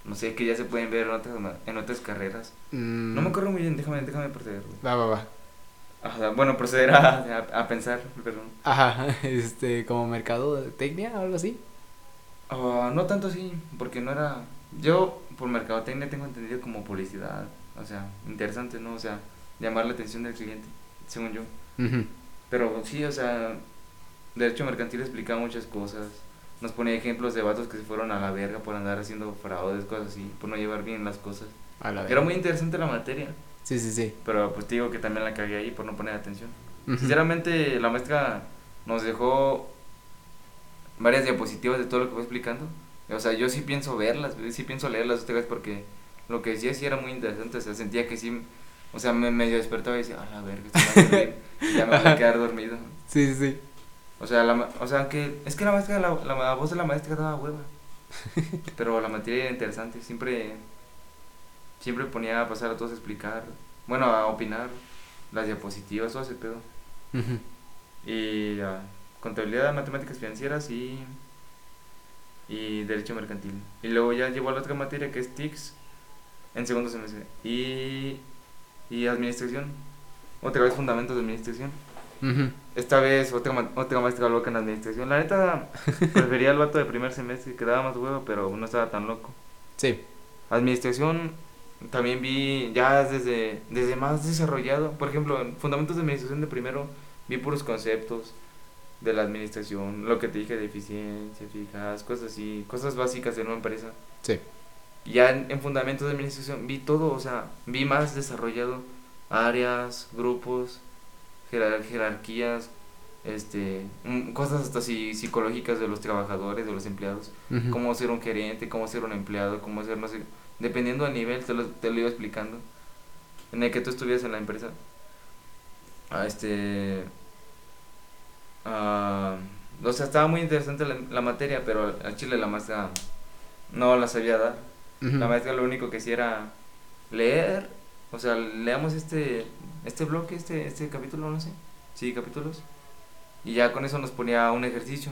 no sé, que ya se pueden ver en otras, en otras carreras. Mm, No me acuerdo muy bien, déjame, déjame proceder. Va, va, va. Ajá, bueno, proceder a, a, a pensar, perdón. Ajá, este, como mercado de tecnia o algo así. Ah, no tanto así, porque no era... Yo por mercadotecnia tengo entendido como publicidad, o sea, interesante, ¿no? O sea, llamar la atención del cliente, según yo. Ujú. Pero sí, o sea, Derecho Mercantil explicaba muchas cosas. Nos ponía ejemplos de vatos que se fueron a la verga por andar haciendo fraudes, cosas así, por no llevar bien las cosas. A la Era muy interesante la materia, Sí, sí, sí. pero pues te digo que también la cagué ahí por no poner atención. Ujú. Sinceramente, la maestra nos dejó varias diapositivas de todo lo que fue explicando. O sea, yo sí pienso verlas, sí pienso leerlas ustedes porque lo que decía sí era muy interesante. O sea, sentía que sí, o sea, me medio despertaba y decía, a la verga, esto va a dormir", y ya me voy a quedar dormido. Sí, sí, sí. O sea, la, o sea, que es que la maestra, la, la, la voz de la maestra daba hueva. Pero la materia era interesante, siempre, siempre ponía a pasar a todos a explicar, bueno, a opinar, las diapositivas, todo ese pedo. Y ah, contabilidad, matemáticas financieras y, y derecho mercantil. Y luego ya llevó a la otra materia que es TICS en segundo semestre. Y, y administración, otra vez fundamentos de administración. Esta vez otra, ma- otra maestra loca en administración. La neta, prefería al vato de primer semestre, que daba más huevo, pero no estaba tan loco. Sí. Administración también vi ya desde, desde más desarrollado. Por ejemplo, en fundamentos de administración de primero vi puros conceptos de la administración, lo que te dije de eficiencia, eficaz, cosas así, cosas básicas de una empresa. Sí. Ya en, en fundamentos de administración vi todo, o sea, vi más desarrollado áreas, grupos, jerar- jerarquías, este, mm, cosas hasta así psicológicas de los trabajadores, de los empleados Ujú. cómo ser un gerente, cómo ser un empleado, cómo ser, no sé, dependiendo del nivel, te lo, te lo iba explicando, en el que tú estuvieras en la empresa. Ah, este, ah, o sea, estaba muy interesante la, la materia, pero al- chile la maestra no la sabía dar. La maestra lo único que hacía era leer, o sea, leamos este, este bloque, este, este capítulo, no sé, sí, capítulos, y ya con eso nos ponía un ejercicio.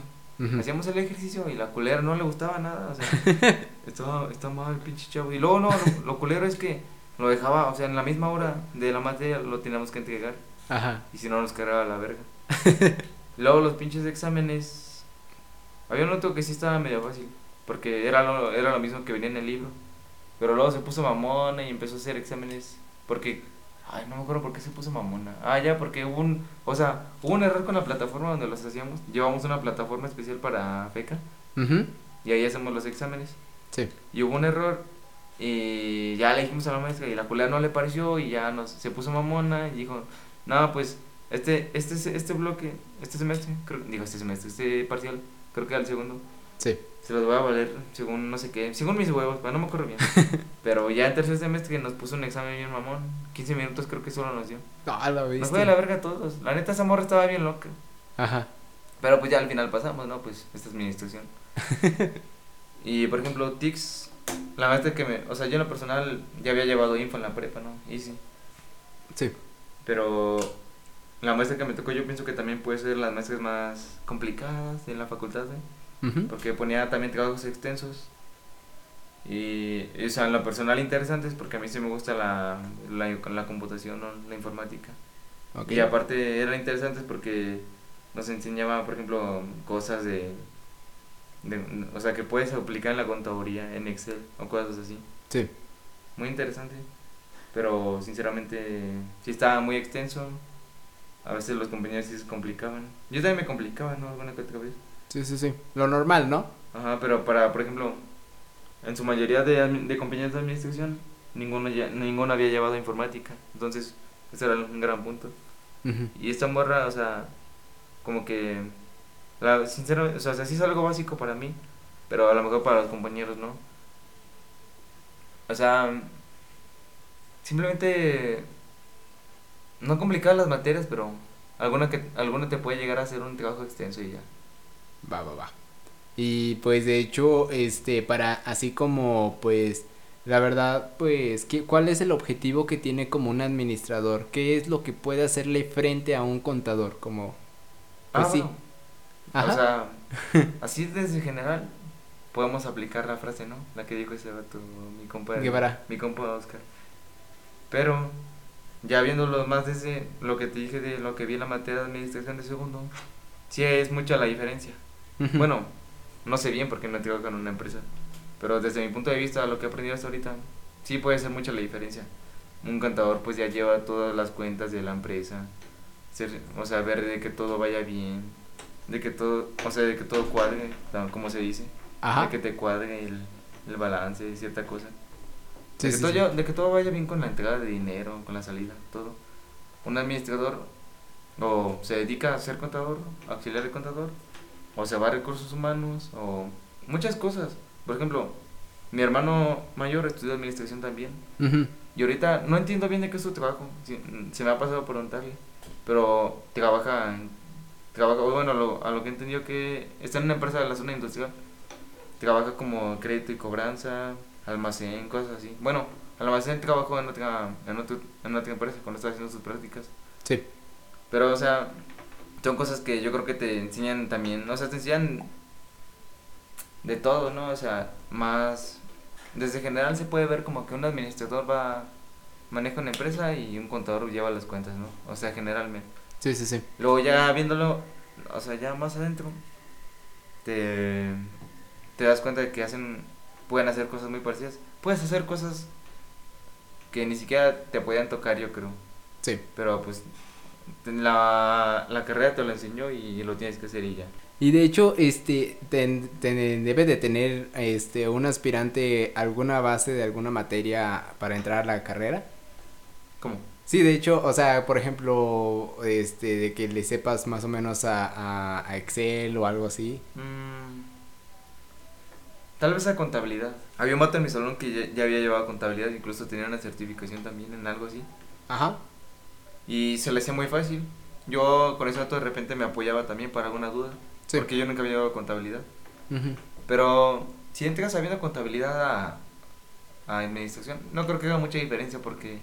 Hacíamos el ejercicio y la culera no le gustaba nada, o sea, estaba, está mal, pinche chavo. Y luego no, lo, lo culero es que lo dejaba, o sea, en la misma hora de la materia lo teníamos que entregar Ajá. y si no nos cargaba la verga. luego los pinches exámenes, había un otro que sí estaba medio fácil, porque era lo, era lo mismo que venía en el libro. Pero luego se puso mamona y empezó a hacer exámenes, porque, ay, no me acuerdo por qué se puso mamona. Ah, ya, porque hubo un, o sea, hubo un error con la plataforma donde los hacíamos. Llevamos una plataforma especial para FECA Ujú. y ahí hacemos los exámenes. Sí. Y hubo un error y ya le dijimos a la maestra y la culera no le pareció y ya nos, se puso mamona y dijo, no, pues este, este, este bloque, este semestre, creo, digo este semestre, este parcial, creo que el segundo, Sí. se los voy a valer según no sé qué, según mis huevos, no me acuerdo bien. Pero ya en tercer semestre nos puso un examen bien mamón, 15 minutos creo que solo nos dio. Ah, la Nos viste. fue de la verga a todos, la neta esa morra estaba bien loca. Ajá. Pero pues ya al final pasamos, ¿no? Pues esta es mi instrucción. y por ejemplo, TICS, la maestra que me. O sea, yo en lo personal ya había llevado info en la prepa, ¿no? Easy. Sí. Pero la maestra que me tocó, yo pienso que también puede ser las maestras más complicadas en la facultad, ¿eh? Porque ponía también trabajos extensos. Y, o sea, en lo personal interesantes porque a mí sí me gusta la, la, la computación, ¿no? La informática. Y aparte era interesante porque nos enseñaba, por ejemplo, cosas de, de- O sea, que puedes aplicar en la contaduría, en Excel o cosas así. Sí. Muy interesante. Pero sinceramente sí estaba muy extenso. A veces los compañeros sí se complicaban. Yo también me complicaba, ¿no? Alguna que otra vez. Sí, sí, sí. Lo normal, ¿no? Ajá, pero para, por ejemplo, en su mayoría de, de compañeros de administración, ninguno, ya, ninguno había llevado informática. Entonces, ese era un gran punto. Y esta morra, o sea, como que, la, sinceramente, o sea, sí es algo básico para mí, pero a lo mejor para los compañeros no. O sea, simplemente no complicar las materias, pero alguna que alguna te puede llegar a hacer un trabajo extenso y ya. Va, va, va. Y pues de hecho, este, para así como pues la verdad, pues, ¿qué, ¿cuál es el objetivo que tiene como un administrador? ¿Qué es lo que puede hacerle frente a un contador? Como, pues Ah, sí. bueno, Ajá. O sea, así desde general podemos aplicar la frase, ¿no? La que dijo ese vato, mi compa, Guevara. mi compa Oscar. Pero ya viéndolo más desde lo que te dije de lo que vi en la materia de administración de segundo, sí es mucha la diferencia. Bueno, no sé bien porque no trabajo en una empresa, pero desde mi punto de vista, lo que he aprendido hasta ahorita, sí puede ser mucha la diferencia. Un contador pues ya lleva todas las cuentas de la empresa, ser- o sea, ver de que todo vaya bien, de que todo, o sea, de que todo cuadre, como se dice, Ajá. de que te cuadre el, el balance de cierta cosa. Sí, de, que sí, todo sí. ya- de que todo vaya bien con la entrada de dinero, con la salida, todo. Un administrador o se dedica a ser contador, auxiliar de contador, o se va a recursos humanos, o muchas cosas. Por ejemplo, mi hermano mayor estudió administración también. Y ahorita no entiendo bien de qué es su trabajo, si- se me ha pasado por preguntarle, pero trabaja, trabaja bueno, lo- a lo que he entendido que está en una empresa de la zona industrial, trabaja como crédito y cobranza, almacén, cosas así. Bueno, almacén trabajó en otra, en, otro, en otra empresa cuando estaba haciendo sus prácticas. Sí. Pero, o sea, son cosas que yo creo que te enseñan también, o sea, te enseñan de todo, ¿no? O sea, más... Desde general se puede ver como que un administrador va maneja una empresa y un contador lleva las cuentas, ¿no? O sea, generalmente. Sí, sí, sí. Luego ya viéndolo, o sea, ya más adentro, te, te das cuenta de que hacen, pueden hacer cosas muy parecidas. Puedes hacer cosas que ni siquiera te podían tocar, yo creo. Sí. Pero pues la, la carrera te lo enseñó y lo tienes que hacer y ya. Y de hecho, este, ten- ten- debe de tener, este, un aspirante alguna base de alguna materia para entrar a la carrera. ¿Cómo? Sí, de hecho, o sea, por ejemplo, este, de que le sepas más o menos a, a, a Excel o algo así. Mm, tal vez a contabilidad. Había un vato en mi salón que ya, ya había llevado contabilidad, incluso tenía una certificación también en algo así. Ajá. Y se le hacía muy fácil. Yo con ese dato de repente me apoyaba también para alguna duda. Sí. Porque yo nunca había llevado contabilidad. Ujú. Pero si entras sabiendo contabilidad a, a administración, no creo que haga mucha diferencia porque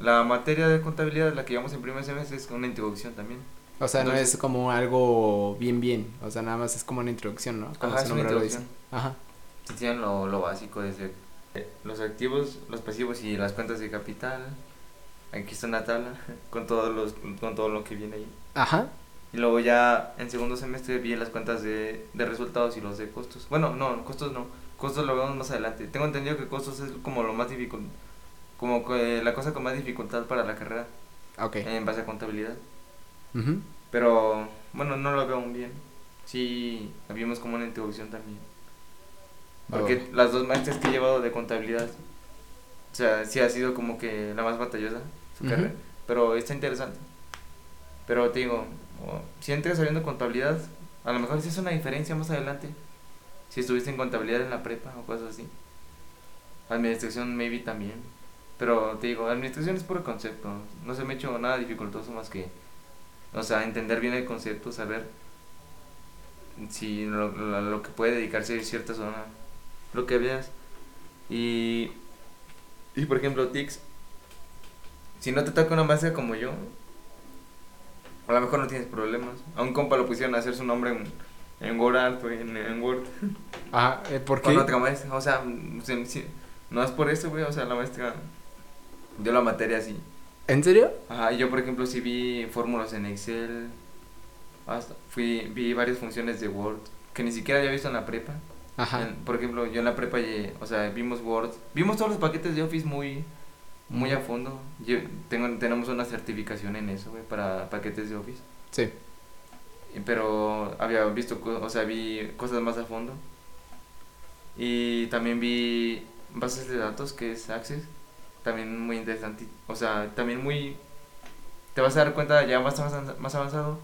la materia de contabilidad, la que llevamos en primer semestre, es una introducción también. O sea, no es como algo bien, bien. O sea, nada más es como una introducción, ¿no? Como Ajá, su nombre lo dice. Ajá. Te enseñan lo, lo básico de ser- los activos, los pasivos y las cuentas de capital. Aquí está una tabla con todos los con todo lo que viene ahí. Ajá. Y luego ya en segundo semestre vi las cuentas de, de resultados y los de costos. Bueno, no, costos no. Costos lo vemos más adelante. Tengo entendido que costos es como lo más difícil, como que la cosa con más dificultad para la carrera Ok. en base a contabilidad. Ujú. Pero bueno, no lo veo aún bien. Sí, vimos como una introducción también. Porque las dos maestras que he llevado de contabilidad, o sea, sí ha sido como que la más batallosa su carrera, pero está interesante. Pero te digo, si entras sabiendo contabilidad, a lo mejor sí es una diferencia más adelante. Si estuviste en contabilidad en la prepa o cosas así. Administración maybe también. Pero te digo, administración es puro concepto. No se me ha hecho nada dificultoso más que, o sea, entender bien el concepto, saber si lo, lo- lo que puede dedicarse a cierta zona, lo que veas. Y, y por ejemplo, TICS, si no te toca una maestra como yo, a lo mejor no tienes problemas. A un compa lo pusieron a hacer su nombre en, en Word, en, en Word. Ajá. eh, ¿Por Con qué? otra maestra, o sea, se- se- no es por eso, güey, o sea, la maestra dio la materia así. ¿En serio? Ajá, yo por ejemplo sí vi fórmulas en Excel, hasta fui, vi varias funciones de Word que ni siquiera había visto en la prepa. Ajá. En- por ejemplo, yo en la prepa, o sea, vimos Word, vimos todos los paquetes de Office muy, muy a fondo. Yo, tengo, tenemos una certificación en eso, güey, para paquetes de Office. Sí. Pero había visto, o sea, vi cosas más a fondo. Y también vi bases de datos, que es Access. También muy interesante. O sea, también muy... Te vas a dar cuenta ya más, más avanzado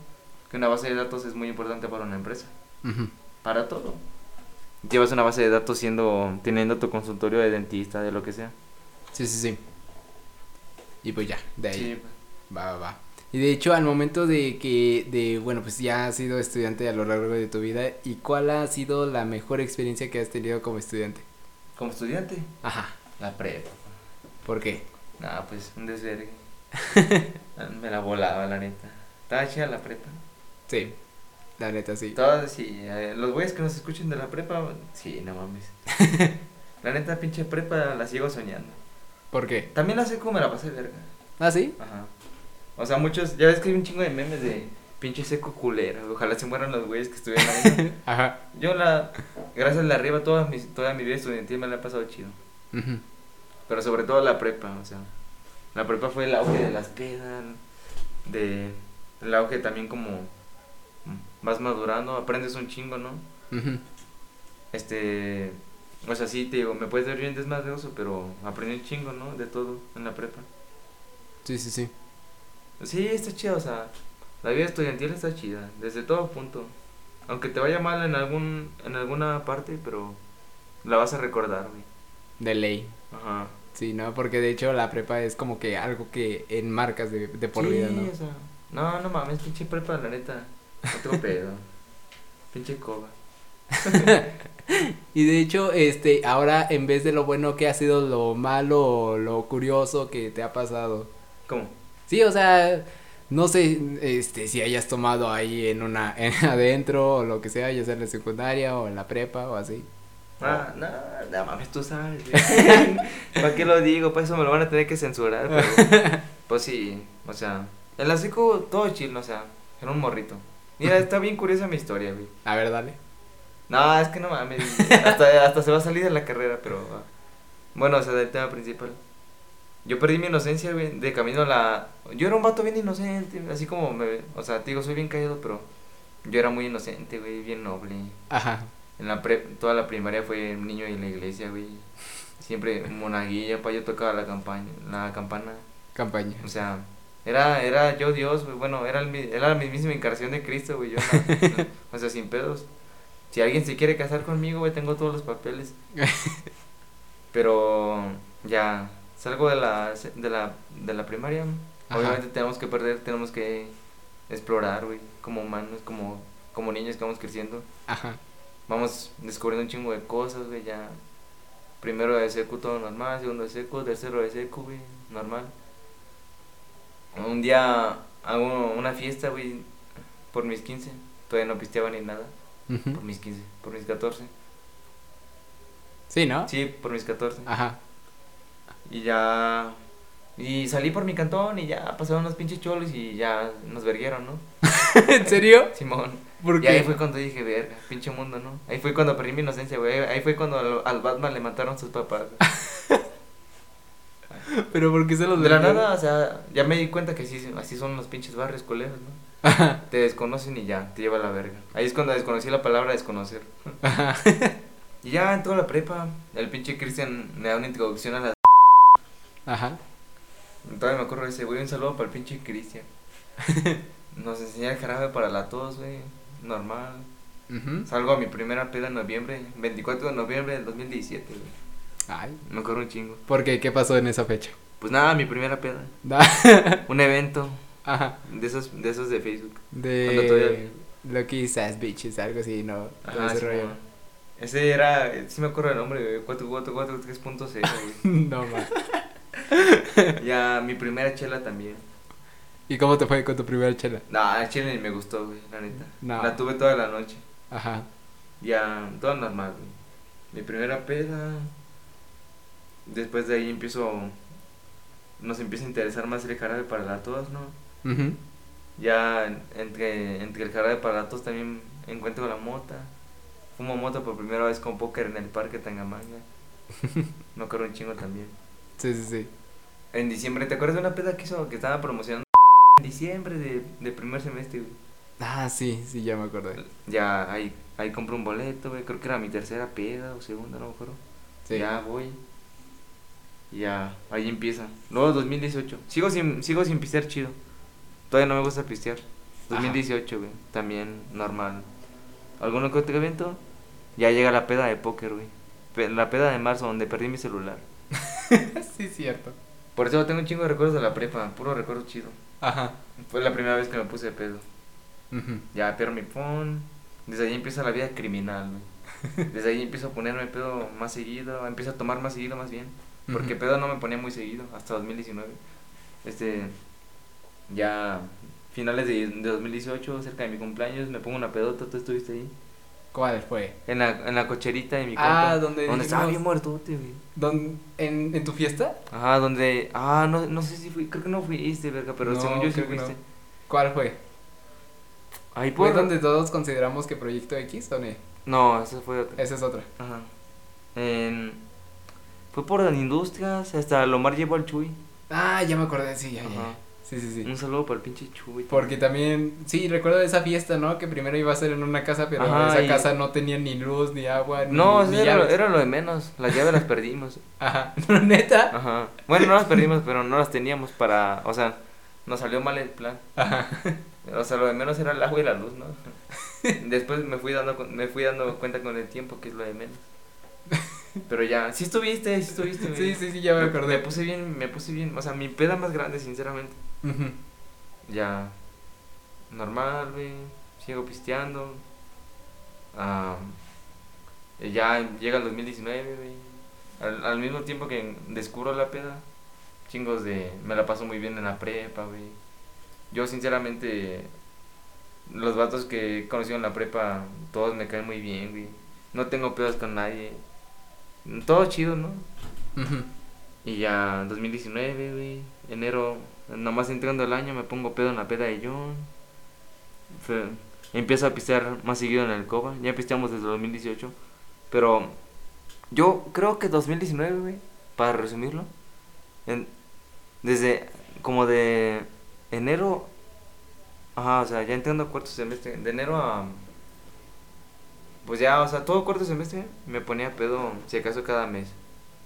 que una base de datos es muy importante para una empresa. Ujú. Para todo. Llevas una base de datos siendo teniendo tu consultorio de dentista, de lo que sea. Sí, sí, sí. Y pues ya, de ahí. Sí, Va, va, va. Y de hecho, al momento de que, de, bueno, pues ya has sido estudiante a lo largo de tu vida, ¿y cuál ha sido la mejor experiencia que has tenido como estudiante? como estudiante, Ajá. la prepa. ¿Por qué? Nada, pues un desvergue. Me la volaba, la neta. Estaba chida la prepa. Sí, la neta sí. Todos, sí. eh, los güeyes que nos escuchen de la prepa, sí, no mames. la neta, pinche prepa la sigo soñando. ¿Por qué? También la seco me la pasé verga. ¿Ah, sí? Ajá. O sea, muchos, ya ves que hay un chingo de memes de pinche seco culero. Ojalá se mueran los güeyes que estuvieran ahí. Ajá. Yo la, gracias a la arriba, toda mi, toda mi vida estudiantil me la he pasado chido. Ujú. Pero sobre todo la prepa, o sea. La prepa fue el auge de las pedas, de el auge también como vas madurando, aprendes un chingo, ¿no? Ujú. Este, o sea, sí, te digo, me puedes ver bien desmadroso, pero aprendí un chingo, ¿no? De todo en la prepa. Sí, sí, sí. Sí, está chido, o sea, la vida estudiantil está chida, desde todo punto. Aunque te vaya mal en algún en alguna parte, pero la vas a recordar, güey. De ley. Ajá. Sí, ¿no? Porque de hecho la prepa es como que algo que enmarcas de, de por sí, vida, ¿no? o sea, no, no mames, pinche prepa, la neta. Otro pedo. pinche coba. Y de hecho, este, ahora en vez de lo bueno que ha sido lo malo o lo curioso que te ha pasado. ¿Cómo? Sí, o sea, no sé, este, si hayas tomado ahí en una, en adentro o lo que sea, ya sea en la secundaria o en la prepa o así. Ah, no, no mames, tú sabes. ¿Para qué lo digo? Pues eso me lo van a tener que censurar, pero. Pues sí, o sea. En la seco todo chill, o sea. Era un morrito. Mira, está bien curiosa mi historia, güey. A ver, dale. No, es que no mames. Hasta, hasta se va a salir de la carrera, pero. ah, Bueno, o sea, del tema principal. Yo perdí mi inocencia, güey, de camino a la. Yo era un vato bien inocente, así como me. O sea, te digo, soy bien callado, pero. Yo era muy inocente, güey, bien noble. Ajá. En la pre toda la primaria fue un niño en la iglesia, güey. Siempre monaguilla, pa, yo tocaba la campaña, la campana. Campaña. O sea, era, era yo Dios, güey. Bueno, era, el, era la mismísima encarnación de Cristo, güey. Yo, no- o sea, sin pedos. Si alguien se quiere casar conmigo, güey, tengo todos los papeles. Pero ya salgo de la, de la, de la primaria. Ajá. Obviamente tenemos que perder, tenemos que explorar, güey. Como humanos, como, como niños que vamos creciendo. Ajá. Vamos descubriendo un chingo de cosas, güey, ya. Primero de secu todo normal, segundo de secu, tercero de secu, güey, normal. Un día hago una fiesta, güey, por mis 15. Todavía no pisteaba ni nada. Por mis 15, por mis 14. Sí, ¿no? Sí, por mis 14. Ajá. Y ya. Y salí por mi cantón y ya pasaron unos pinches cholos y ya nos verguieron, ¿no? ¿En serio? Simón. ¿Por Y ahí fue cuando dije, verga, pinche mundo, ¿no? Ahí fue cuando perdí mi inocencia, güey. Ahí fue cuando al, al Batman le mataron sus papás. Pero ¿por qué se los De la nada, o sea, ya me di cuenta que sí, así son los pinches barrios colegas, ¿no? Ajá. Te desconocen y ya, te lleva a la verga. Ahí es cuando desconocí la palabra desconocer. Ajá. Y ya en toda la prepa, el pinche Cristian me da una introducción a la... Ajá. Todavía me acuerdo de ese, güey, un saludo para el pinche Cristian. Nos enseña el jarabe para la tos, güey, normal. Ujú. Salgo a mi primera peda en noviembre, 24 de noviembre del 2017, güey. Ay. Me acuerdo un chingo. ¿Por qué? ¿Qué pasó en esa fecha? Pues nada, mi primera peda. Da- Un evento Ajá. de esos, de esos de Facebook. Cuando De todavía- Lucky Sass Bitches, algo así, ¿no? Todo Ajá, ese sí, rollo. mo. Ese era, sí me acuerdo el nombre, güey, 4443.0, güey. no más. Ya, mi primera chela también. ¿Y cómo te fue con tu primera chela? Nah, el chile ni me gustó, güey, la neta. No. La tuve toda la noche. Ajá. Ya, todo normal, güey. Mi primera peda. Después de ahí empiezo. Nos empieza a interesar más el jarabe para la tos, ¿no? Ya en- entre, entre el jarabe para la tos también encuentro la mota. Fumo mota por primera vez con póker en el parque Tangamanga. Me acuerdo un chingo también. Sí, sí, sí. En diciembre, ¿te acuerdas de una peda que hizo que estaba promocionando en diciembre de, de primer semestre, güey? Ah, sí, sí, ya me acordé. Ya ahí, ahí compré un boleto, güey. Creo que era mi tercera peda o segunda, no me acuerdo. Sí. Ya voy. Ya, ahí empieza. Luego 2018. Sigo sin, sigo sin pistear chido. Todavía no me gusta pistear. 2018, güey. También normal. ¿Alguno que otro evento? Ya llega la peda de póker, güey. La peda de marzo donde perdí mi celular. sí, cierto. Por eso tengo un chingo de recuerdos de la prepa. Puro recuerdo chido. Ajá. Fue la primera vez que me puse de pedo. Ujú. Ya pierdo mi phone. Desde ahí empieza la vida criminal, güey. Desde ahí empiezo a ponerme pedo más seguido. Empiezo a tomar más seguido, más bien. Porque Ujú. pedo no me ponía muy seguido hasta 2019. Este, ya finales de, de 2018, cerca de mi cumpleaños, me pongo una pedota, tú estuviste ahí. ¿Cuál fue? En la, en la cocherita de mi Ah, compa. donde Donde estaba bien güey. ¿Dón- en, ¿En tu fiesta? Ajá, donde, ah, no, no sé si fui, creo que no fuiste, verga, pero No, según yo sí que no. fuiste. ¿Cuál fue? Ahí ¿Fue donde todos consideramos que Proyecto X o no? No, esa fue otra. Esa es otra. Ajá. En... Fue por industrias, hasta Lomar llevó al Chuy. Ah, ya me acordé, sí, ya, ya. Sí, sí, sí. Un saludo para el pinche Chuy. Porque también, sí, recuerdo de esa fiesta, ¿no? Que primero iba a ser en una casa, pero Ajá, esa y- casa no tenía ni luz, ni agua, ni, No, ni era, llaves. era lo de menos. Las llaves las perdimos. Ajá, ¿neta? Ajá. Bueno, no las perdimos, pero no las teníamos para. O sea, nos salió mal el plan. Ajá. O sea, lo de menos era el agua y la luz, ¿no? Después me fui dando me fui dando cuenta con el tiempo que es lo de menos. Pero ya, sí estuviste, sí estuviste. Sí, sí, sí, ya me acordé. Me puse bien, me puse bien. O sea, mi peda más grande, sinceramente. Ya. Normal, güey. Sigo pisteando. Ah, ya llega el 2019, güey. Al, al mismo tiempo que descubro la peda, chingos de... Me la paso muy bien en la prepa, güey. Yo sinceramente, los vatos que he conocido en la prepa, todos me caen muy bien, güey. No tengo pedos con nadie. Todo chido, ¿no? Ujú. Y ya 2019, güey, enero, nomás entrando el año me pongo pedo en la peda de John. Fe- empiezo a pistear más seguido en el Coba, ya pisteamos desde 2018. Pero yo creo que 2019, güey, para resumirlo, en- desde como de enero, ajá, o sea, ya entrando a cuarto semestre, de enero a... Pues ya, o sea, todo cuarto semestre me ponía pedo, si acaso cada mes,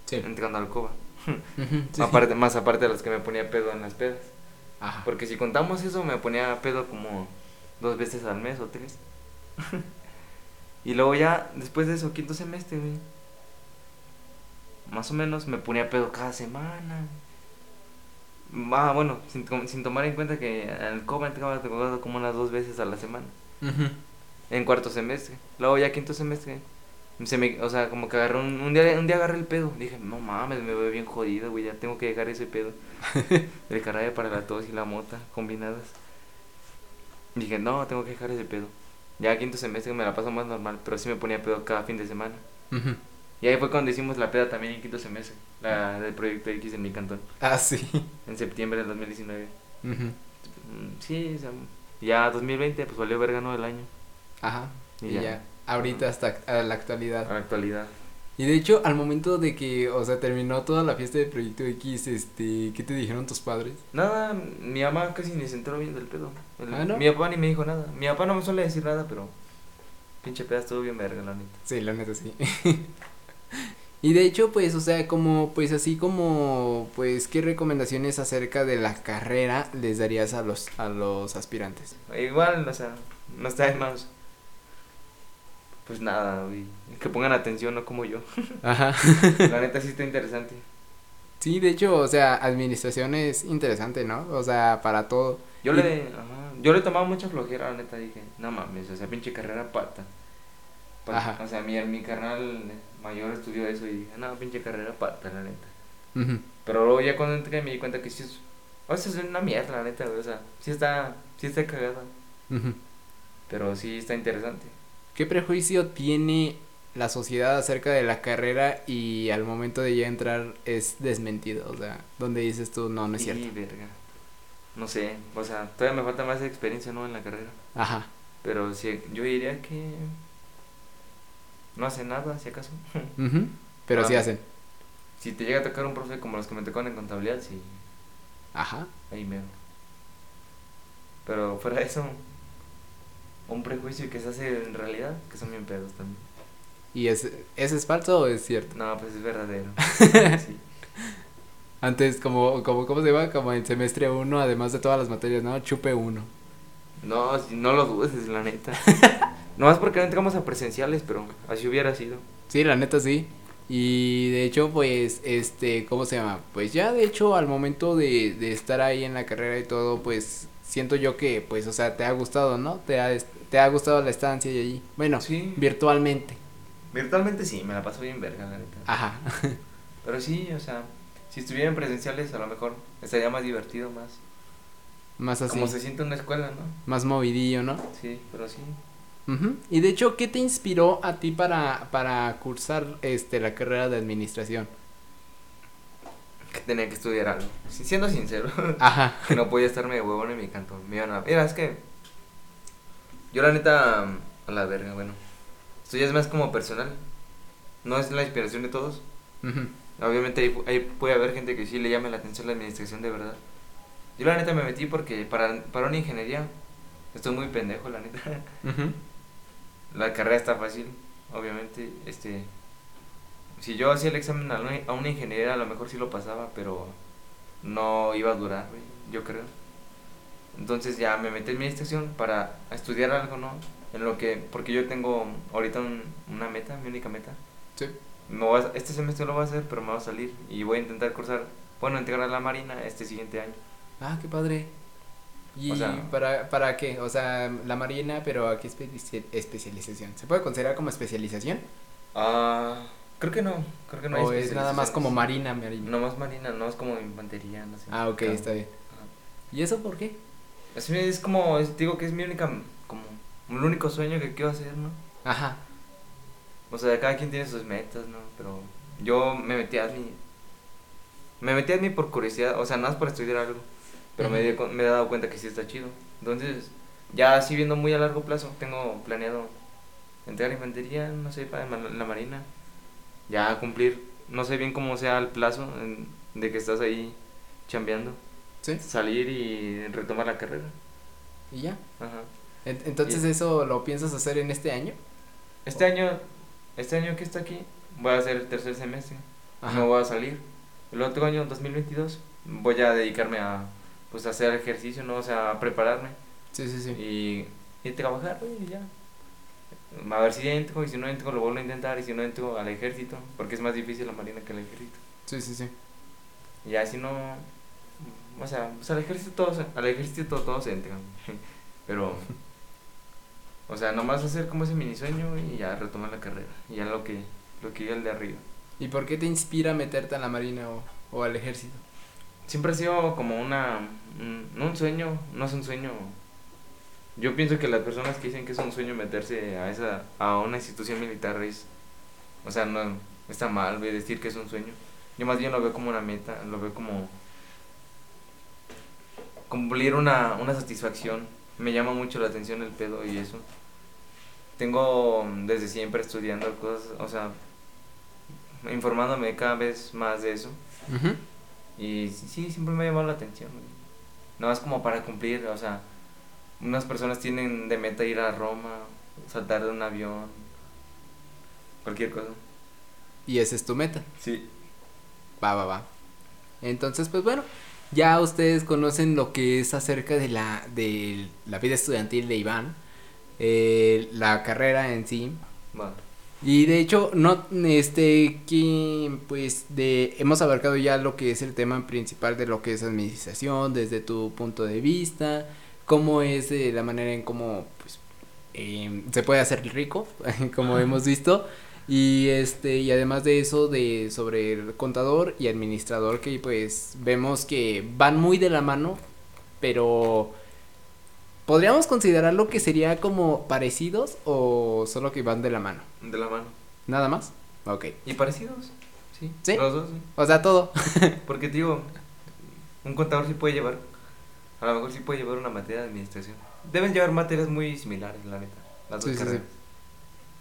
Sí. entrando al Coba. Sí. Aparte, más aparte de los que me ponía pedo en las pedas. Ajá. Porque si contamos eso, me ponía pedo como dos veces al mes o tres. y luego ya, después de eso, quinto semestre, güey. Más o menos me ponía pedo cada semana. Ah, bueno, sin, sin tomar en cuenta que al COBA entraba como unas dos veces a la semana. Ujú. En cuarto semestre. Luego ya quinto semestre. Se me, o sea, como que agarró un, un día, un día agarré el pedo. Dije, no mames, me veo bien jodido, güey, ya tengo que dejar ese pedo. el caraje para la tos y la mota combinadas. Dije, no, tengo que dejar ese pedo. Ya quinto semestre me la paso más normal, pero sí me ponía pedo cada fin de semana. Y ahí fue cuando hicimos la peda también en quinto semestre, la del proyecto X en mi cantón, Ah, sí. en septiembre del 2019. Ujú. Mm, Sí, o sea, ya 2020, pues valió verga, ¿no? El año, Ajá. Y Y ya. ya. Ahorita hasta a la actualidad. a la actualidad. Y de hecho, al momento de que, o sea, terminó toda la fiesta de Proyecto X, este, ¿qué te dijeron tus padres? Nada, mi mamá casi ni se enteró bien del pedo. El- Ah, ¿no? Mi papá ni me dijo nada. Mi papá no me suele decir nada, pero pinche peda estuvo bien verga, la neta. Sí, la neta sí. y de hecho, pues, o sea, como, pues así como, pues, ¿qué recomendaciones acerca de la carrera les darías a los, a los aspirantes? Igual, o sea, no está de más. Pues nada, güey. Que pongan atención, no como yo. Ajá. La neta sí está interesante. Sí, de hecho, o sea, administración es interesante, ¿no? O sea, para todo. Yo Y- le, ajá, yo le tomaba mucha flojera, la neta dije, no mames, o sea, pinche carrera pata. Pa- Ajá. O sea, mi, mi carnal mayor estudió eso y dije, no, pinche carrera pata, la neta. Ujú. Pero luego ya cuando entré me di cuenta que sí es, o sea, es una mierda, la neta, o sea, sí está, sí está cagada, Ujú. pero sí está interesante. ¿Qué prejuicio tiene la sociedad acerca de la carrera y al momento de ya entrar es desmentido? O sea, donde dices tú, no, no es cierto. Y verga. No sé, o sea, todavía me falta más experiencia, ¿no? En la carrera. Ajá. Pero sí, yo diría que no hace nada, si acaso. Ujú. Pero sí Ah. hacen. Si te llega a tocar un profe como los que me tocaron en contabilidad, sí, Ajá. ahí me... Pero fuera de eso, un prejuicio que se hace en realidad, que son bien pedos también. ¿Y es, ese es falso o es cierto? No, pues es verdadero. sí. Antes, como, como, ¿cómo se llama? Como en semestre uno, además de todas las materias, ¿no? Chupe uno. No, si no lo dudes, la neta. Nomás porque no entramos a presenciales, pero así hubiera sido. Sí, la neta sí. Y de hecho, pues, este, ¿cómo se llama? Pues ya, de hecho, al momento de, de estar ahí en la carrera y todo, pues, siento yo que, pues, o sea, te ha gustado, ¿no? Te ha, te ha gustado la estancia y allí. Bueno, Sí. virtualmente. Virtualmente sí, me la paso bien verga, la neta. Ajá. Pero sí, o sea, si estuviera en presenciales a lo mejor estaría más divertido, más... Más así. Como se siente en una escuela, ¿no? Más movidillo, ¿no? Sí, pero sí. Ujú. Y de hecho, ¿qué te inspiró a ti para, para cursar este la carrera de administración? Que tenía que estudiar algo. Si- Siendo sincero, Ajá. que no podía estarme de huevón en mi canto. Me iban a... Mira, es que... Yo la neta... A la verga, bueno. Esto ya es más como personal. No es la inspiración de todos. Obviamente ahí, pu- ahí puede haber gente que sí le llame la atención la administración de verdad. Yo la neta me metí porque para, para una ingeniería estoy muy pendejo, la neta. La carrera está fácil, obviamente. Este, si yo hacía el examen a una, a una ingeniería, a lo mejor sí lo pasaba, pero no iba a durar, yo creo. Entonces ya me metí en administración para estudiar algo, ¿no? En lo que, porque yo tengo ahorita un- una meta, mi única meta. Sí. Me voy a- este semestre lo voy a hacer, pero me va a salir y voy a intentar cursar, bueno, integrar a la Marina este siguiente año. Ah, qué padre. ¿Y O sea- para, para qué? O sea, la marina, pero ¿a qué espe- especialización? ¿Se puede considerar como especialización? Ah, creo que no, creo que no o es nada más como marina, marina. No más marina, no es como infantería, no sé. Ah, ok, Claro. está bien. ¿Y eso por qué? Es, mi- es como, es- digo que es mi única, como, el único sueño que quiero hacer, ¿no? Ajá. O sea, cada quien tiene sus metas, ¿no? Pero yo me metí a mí. Me metí a mí por curiosidad, o sea, nada más por estudiar algo. Pero me, me he dado cuenta que sí está chido. Entonces, ya así viendo muy a largo plazo, tengo planeado entrar a infantería, no sé, para la marina. Ya cumplir, no sé bien cómo sea el plazo en- de que estás ahí chambeando. Sí. Salir y retomar la carrera. Y ya. Ajá. Entonces, ¿eso lo piensas hacer en este año? Este año, este año que está aquí, voy a hacer el tercer semestre. Ajá. No voy a salir. El otro año, 2022, voy a dedicarme a pues hacer ejercicio, ¿no? O sea, a prepararme Sí, sí, sí. y, y trabajar, y ya. A ver si entro, y si no entro, lo vuelvo a intentar, y si no entro, al ejército, porque es más difícil la marina que el ejército. Sí, sí, sí. Y ya si no, o sea, pues al ejército todos, al ejército todos entran. Pero, o sea, nomás hacer como ese mini sueño y ya retomar la carrera. Y ya lo que, lo que diga el de arriba. ¿Y por qué te inspira meterte a la marina o, o al ejército? Siempre ha sido como una, un- no un sueño, no es un sueño. Yo pienso que las personas que dicen que es un sueño meterse a esa, a una institución militar es, o sea, no, está mal, decir que es un sueño. Yo más bien lo veo como una meta, lo veo como cumplir una, una satisfacción. Me llama mucho la atención el pedo y eso. Tengo mm, desde siempre estudiando cosas, o sea, informándome cada vez más de eso. Y sí, siempre me ha llamado la atención. No es como para cumplir, o sea, unas personas tienen de meta ir a Roma, saltar de un avión, cualquier cosa. Y esa es tu meta. Sí. Va, va, va. Entonces, pues bueno, ya ustedes conocen lo que es acerca de la, de la vida estudiantil de Iván, eh, la carrera en sí. Y de hecho, no, este, que pues de, hemos abarcado ya lo que es el tema principal de lo que es administración, desde tu punto de vista, cómo es eh, la manera en cómo, pues, em, se puede hacer rico, como hemos visto, y este, y además de eso, de, sobre el contador y administrador, que pues vemos que van muy de la mano, pero podríamos considerarlo que sería como parecidos o solo que van de la mano. De la mano. Nada más. Ok. ¿Y parecidos? Sí. ¿Sí? Los dos, sí. O sea, todo. Porque te digo, un contador sí puede llevar, a lo mejor sí puede llevar una materia de administración. Deben llevar materias muy similares, la neta. Las dos Sí, sí.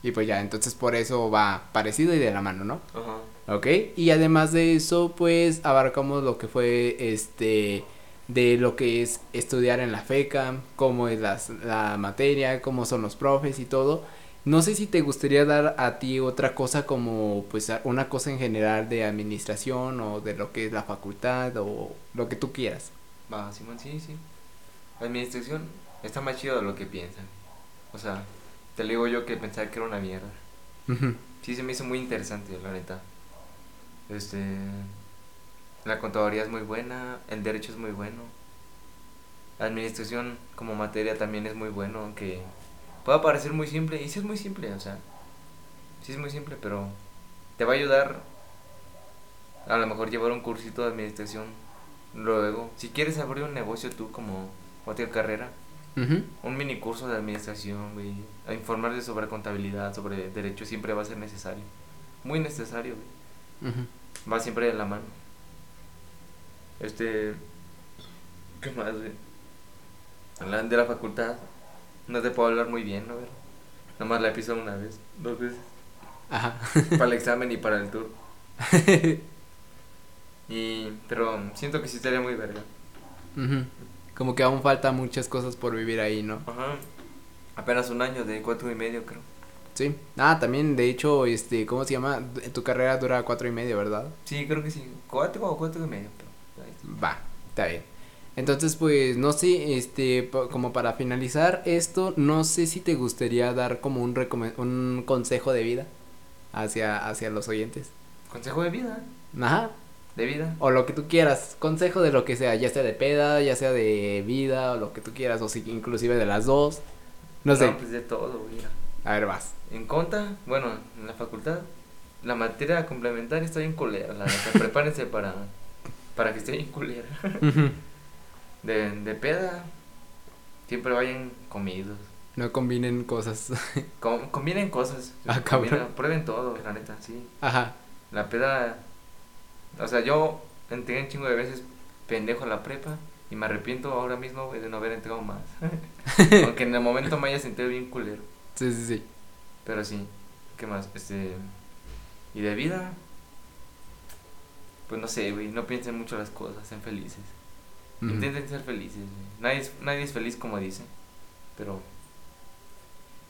Y pues ya, entonces por eso va parecido y de la mano, ¿no? Ajá. Ok. Y además de eso, pues abarcamos lo que fue este de lo que es estudiar en la FECA, cómo es las, la materia, cómo son los profes y todo. No sé si te gustaría dar a ti otra cosa como pues una cosa en general de administración o de lo que es la facultad o lo que tú quieras. Va, Simón, sí, sí. La administración está más chido de lo que piensan. O sea, te lo digo yo que pensaba que era una mierda. Sí, se me hizo muy interesante, la neta. Este. La contaduría es muy buena, el derecho es muy bueno. La administración como materia también es muy bueno, aunque pueda parecer muy simple. Y sí es muy simple, o sea. Sí es muy simple, pero te va a ayudar a lo mejor llevar un cursito de administración luego. Si quieres abrir un negocio tú como otra carrera, Un mini curso de administración, güey. A informarte sobre contabilidad, sobre derecho, siempre va a ser necesario. Muy necesario, güey. Va siempre de la mano. Este. ¿Qué más, güey? Hablan de la facultad. No te puedo hablar muy bien, ¿no? güey? Nomás la he pisado una vez, dos veces. Ajá. para el examen y para el tour. Y. Pero siento que sí estaría muy verga. Ujú. Como que aún falta muchas cosas por vivir ahí, ¿no? Ajá. Apenas un año de cuatro y medio, creo. Sí. Ah, también, de hecho, este, ¿cómo se llama? Tu carrera dura cuatro y medio, ¿verdad? Sí, creo que sí. Cuatro o cuatro y medio, pero. Va, está bien. Entonces, pues, no sé, este, como para finalizar esto, no sé si te gustaría dar como un un consejo de vida hacia, hacia los oyentes. Consejo de vida. Ajá. De vida. O lo que tú quieras, consejo de lo que sea, ya sea de peda, ya sea de vida, o lo que tú quieras, o si inclusive de las dos. No sé. pues de todo, güey. A ver, vas. En conta, bueno, en la facultad, la materia complementaria está bien culera, la neta. Prepárense para, para que esté bien culera. De, de peda, siempre vayan comidos. No combinen cosas. Com- combinen cosas. Ah, cabrón. prueben todo, la neta, sí. Ajá. La peda, o sea, yo entré un chingo de veces pendejo a la prepa y me arrepiento ahora mismo de no haber entrado más. Aunque en el momento me haya sentido bien culero. Sí, sí, sí. Pero sí, ¿qué más? Este. Y de vida. Pues no sé, güey. No piensen mucho las cosas, sean felices. Intenten ser felices, güey. Nadie es, nadie es feliz como dicen. Pero.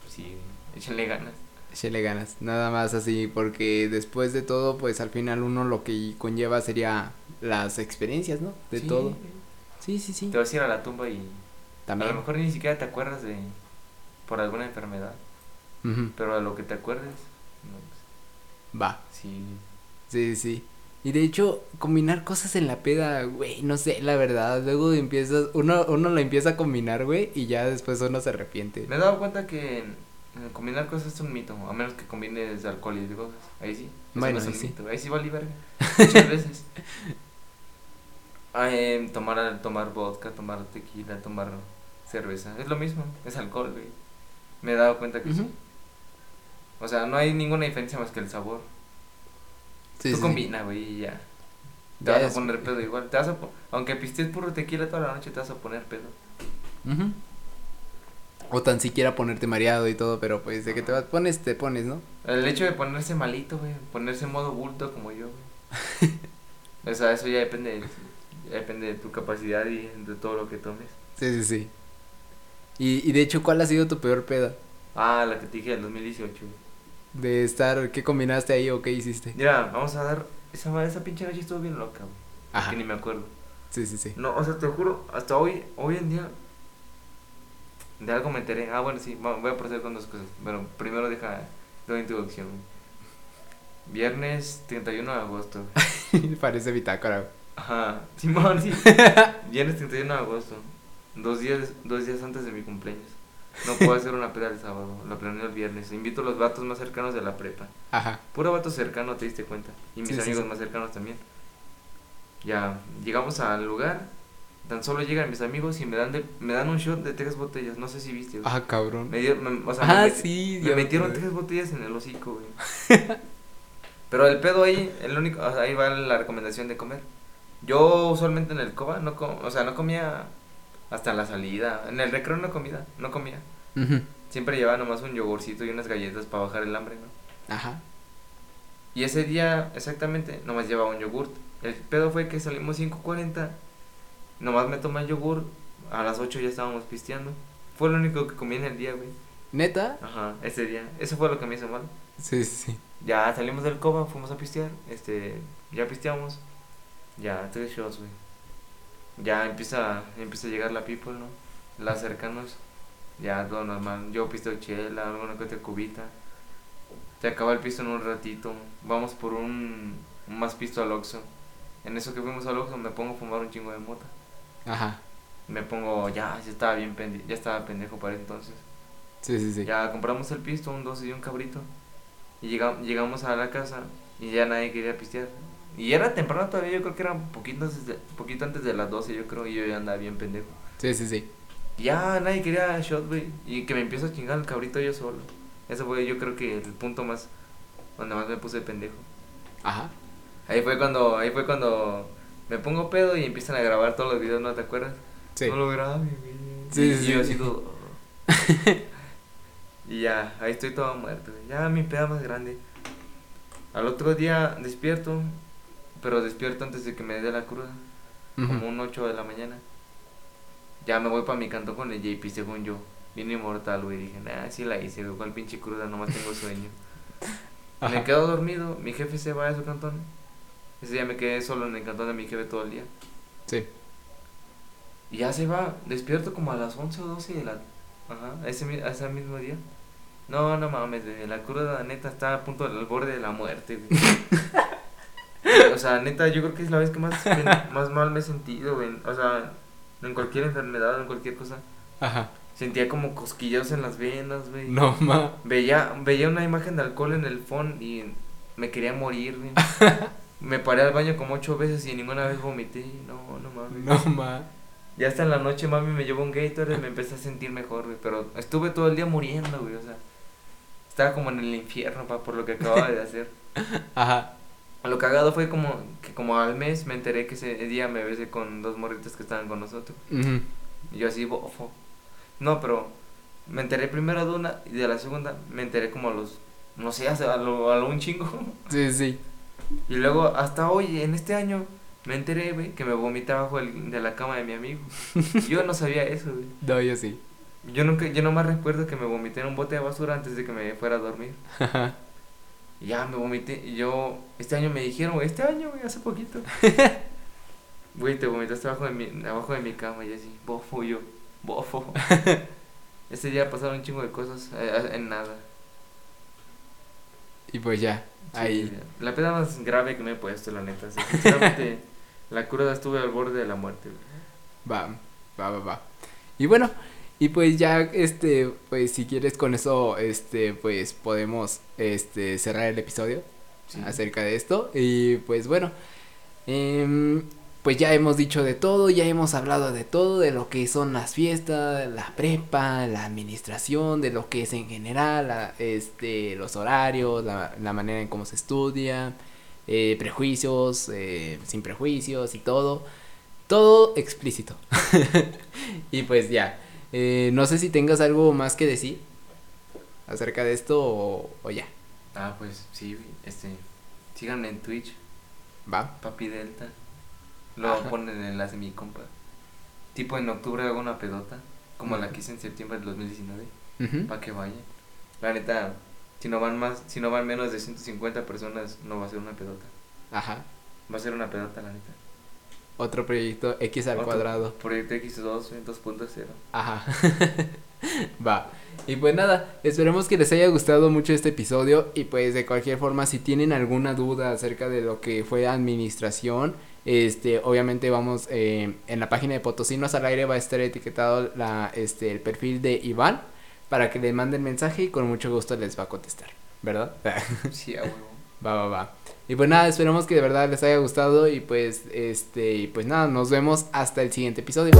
Pues sí, échenle ganas. Échale ganas, nada más así, porque después de todo, pues al final uno lo que conlleva sería las experiencias, ¿no? De Sí, todo. Sí, sí, sí. Te vas a ir a la tumba y. A También. lo mejor ni siquiera te acuerdas de. Por alguna enfermedad. Ujú. Pero a lo que te acuerdes. No, pues, Va. sí. Sí, sí. Y de hecho, combinar cosas en la peda, güey, no sé, la verdad, luego empiezas, uno, uno lo empieza a combinar, güey, y ya después uno se arrepiente. Me he dado cuenta que combinar cosas es un mito, a menos que combines alcohol y drogas. Ahí sí. Bueno, no es ahí un sí. mito. Ahí sí vale verga. Muchas veces. Ah, eh, tomar, tomar vodka, tomar tequila, tomar cerveza. Es lo mismo, es alcohol, güey. Me he dado cuenta que sí. O sea, no hay ninguna diferencia más que el sabor. Sí, Tú sí. combina, güey, y ya. Te Ya vas a poner pedo igual. Te vas a Aunque pistes puro tequila toda la noche, te vas a poner pedo. Ujú. O tan siquiera ponerte mareado y todo, pero pues de que te vas, pones, te pones, ¿no? El hecho de ponerse malito, güey, ponerse en modo bulto como yo, güey. o sea, eso ya depende, de- ya depende de tu capacidad y de todo lo que tomes. Sí, sí, sí. Y, y de hecho, ¿cuál ha sido tu peor peda? Ah, la que te dije del 2018, güey. De estar, ¿qué combinaste ahí o qué hiciste? Mira, vamos a dar, esa, esa pinche noche estuvo bien loca, güey. Ajá. Que ni me acuerdo. Sí, sí, sí. No, o sea, te juro, hasta hoy, hoy en día, de algo me enteré. Ah, bueno, sí, voy a proceder con dos cosas. Pero primero deja, doy introducción. Viernes 31 de agosto. Parece bitácora. Ajá, Simón, sí. Viernes 31 de agosto. Dos días, dos días antes de mi cumpleaños. No puedo hacer una peda el sábado. La planeo el viernes. Invito a los vatos más cercanos de la prepa. Ajá. Puro vato cercano, te diste cuenta. Y mis Sí, sí, amigos sí. más cercanos también. Ya, llegamos al lugar. Tan solo llegan mis amigos y me dan de, me dan un shot de tres botellas. No sé si viste, güey. Ah, cabrón. Me dio- me- o sea, Ah, me, sí. me metieron acordé. tres botellas en el hocico, güey. Pero el pedo ahí, el único, o sea, ahí va la recomendación de comer. Yo usualmente en el coba no com- o sea, no comía hasta la salida. En el recreo no comida, no comía. Siempre llevaba nomás un yogurcito y unas galletas para bajar el hambre, ¿no? Ajá. Y ese día, exactamente, nomás llevaba un yogurt. El pedo fue que salimos 5.40. Nomás me tomé el yogur. A las 8 ya estábamos pisteando. Fue lo único que comí en el día, güey. ¿Neta? Ajá, ese día. Eso fue lo que me hizo mal. Sí, sí, sí. Ya salimos del coba, fuimos a pistear. Este, ya pisteamos. Ya, tres shots, güey. Ya empieza, empieza a llegar la people, ¿no? Las cercanos. Ya, todo normal. Yo pisteo chela, alguna que otra cubita. Se acaba el pisto en un ratito. Vamos por un, un más pisto al Oxxo. En eso que fuimos al Oxxo me pongo a fumar un chingo de mota. Ajá. Me pongo, ya, ya estaba bien pendi ya estaba pendejo para entonces. Sí, sí, sí. Ya compramos el pisto, un 12 y un cabrito. Y llega- llegamos a la casa y ya nadie quería pistear. Y era temprano todavía, yo creo que era un poquito antes de, poquito antes de las 12, yo creo, y yo ya andaba bien pendejo. Sí, sí, sí. Y ya nadie quería shot, güey. Y que me empiezo a chingar el cabrito yo solo. Eso fue yo creo que el punto más, donde más me puse pendejo. Ajá. Ahí fue cuando, ahí fue cuando me pongo pedo y empiezan a grabar todos los videos, ¿no te acuerdas? Sí. No lo güey. Sí, y, sí, y yo sí. así todo. y ya, ahí estoy todo muerto. Ya mi peda más grande. Al otro día despierto, pero despierto antes de que me dé la cruda, como un 8 de la mañana. Ya me voy para mi canto con el JP, según yo. Bien inmortal, güey. Dije, nah, sí la hice, güey. ¿Cuál pinche cruda? Nomás tengo sueño. Me quedo dormido, mi jefe se va a su cantón. Ese día me quedé solo en el cantón de mi jefe todo el día. Sí. Y ya se va, despierto como a las 11 o 12 de la... Ajá, ese, ese mismo día. No, no mames, güey, la cruda neta está a punto del borde de la muerte, güey. o sea, neta, yo creo que es la vez que más, más mal me he sentido, güey. O sea, en cualquier enfermedad, en cualquier cosa. Ajá. Sentía como cosquilleos en las venas, güey. No, ma. Veía, veía una imagen de alcohol en el phone y me quería morir, güey. me paré al baño como ocho veces y ninguna vez vomité. No, no mames. No, ma. Ya hasta en la noche mami me llevó un Gatorade y me empecé a sentir mejor, güey. Pero estuve todo el día muriendo, güey. O sea, estaba como en el infierno, pa, por lo que acababa de hacer. Ajá. Lo cagado fue como que como al mes me enteré que ese día me besé con dos morritas que estaban con nosotros. Ujú. Y yo así, bofo. No, pero me enteré primero de una y de la segunda me enteré como a los, no sé, a lo, a lo un chingo. Sí, sí. Y luego hasta hoy, en este año, me enteré, güey, que me vomité abajo de la cama de mi amigo. Yo no sabía eso, güey. No, yo sí. Yo nunca, yo nomás recuerdo que me vomité en un bote de basura antes de que me fuera a dormir. Ya me vomité. Y yo, este año me dijeron, güey, este año, güey, hace poquito. Güey, te vomitaste abajo de mi, abajo de mi cama y así, bofo yo, bofo. Ese día pasaron un chingo de cosas eh, en nada. Y pues ya. Sí, Ahí. La peda más grave que me he puesto, la neta. sí. Sinceramente, la cruda estuve al borde de la muerte. Va, va, va, va. Y bueno, y pues ya, este, pues si quieres con eso, este, pues podemos, este, cerrar el episodio Sí. acerca de esto. Y pues bueno, em, pues ya hemos dicho de todo, ya hemos hablado de todo, de lo que son las fiestas, la prepa, la administración, de lo que es en general, la- este, los horarios, la, la manera en cómo se estudia, eh, prejuicios, eh, sin prejuicios y todo. Todo explícito. y pues ya. eh, no sé si tengas algo más que decir acerca de esto o, o ya. Ah, pues sí, este. Síganme en Twitch, Va. Papi Delta. Luego Ajá. ponen el enlace mi compa. Tipo en octubre hago una pedota, como la que hice en septiembre del 2019. Ujú. para que vaya. La neta, si no van más, si no van menos de 150 personas, no va a ser una pedota. Ajá. Va a ser una pedota, la neta. Otro proyecto X al Otro cuadrado. Proyecto X2 en 2.0. Ajá. Va. Y pues nada, esperemos que les haya gustado mucho este episodio y pues de cualquier forma si tienen alguna duda acerca de lo que fue administración, este, obviamente vamos eh, en la página de Potosinos al aire va a estar etiquetado la, este, el perfil de Iván para que le manden mensaje y con mucho gusto les va a contestar, ¿verdad? Sí, a huevo. Va, va, va. Y pues nada, esperemos que de verdad les haya gustado y pues este y pues nada, nos vemos hasta el siguiente episodio.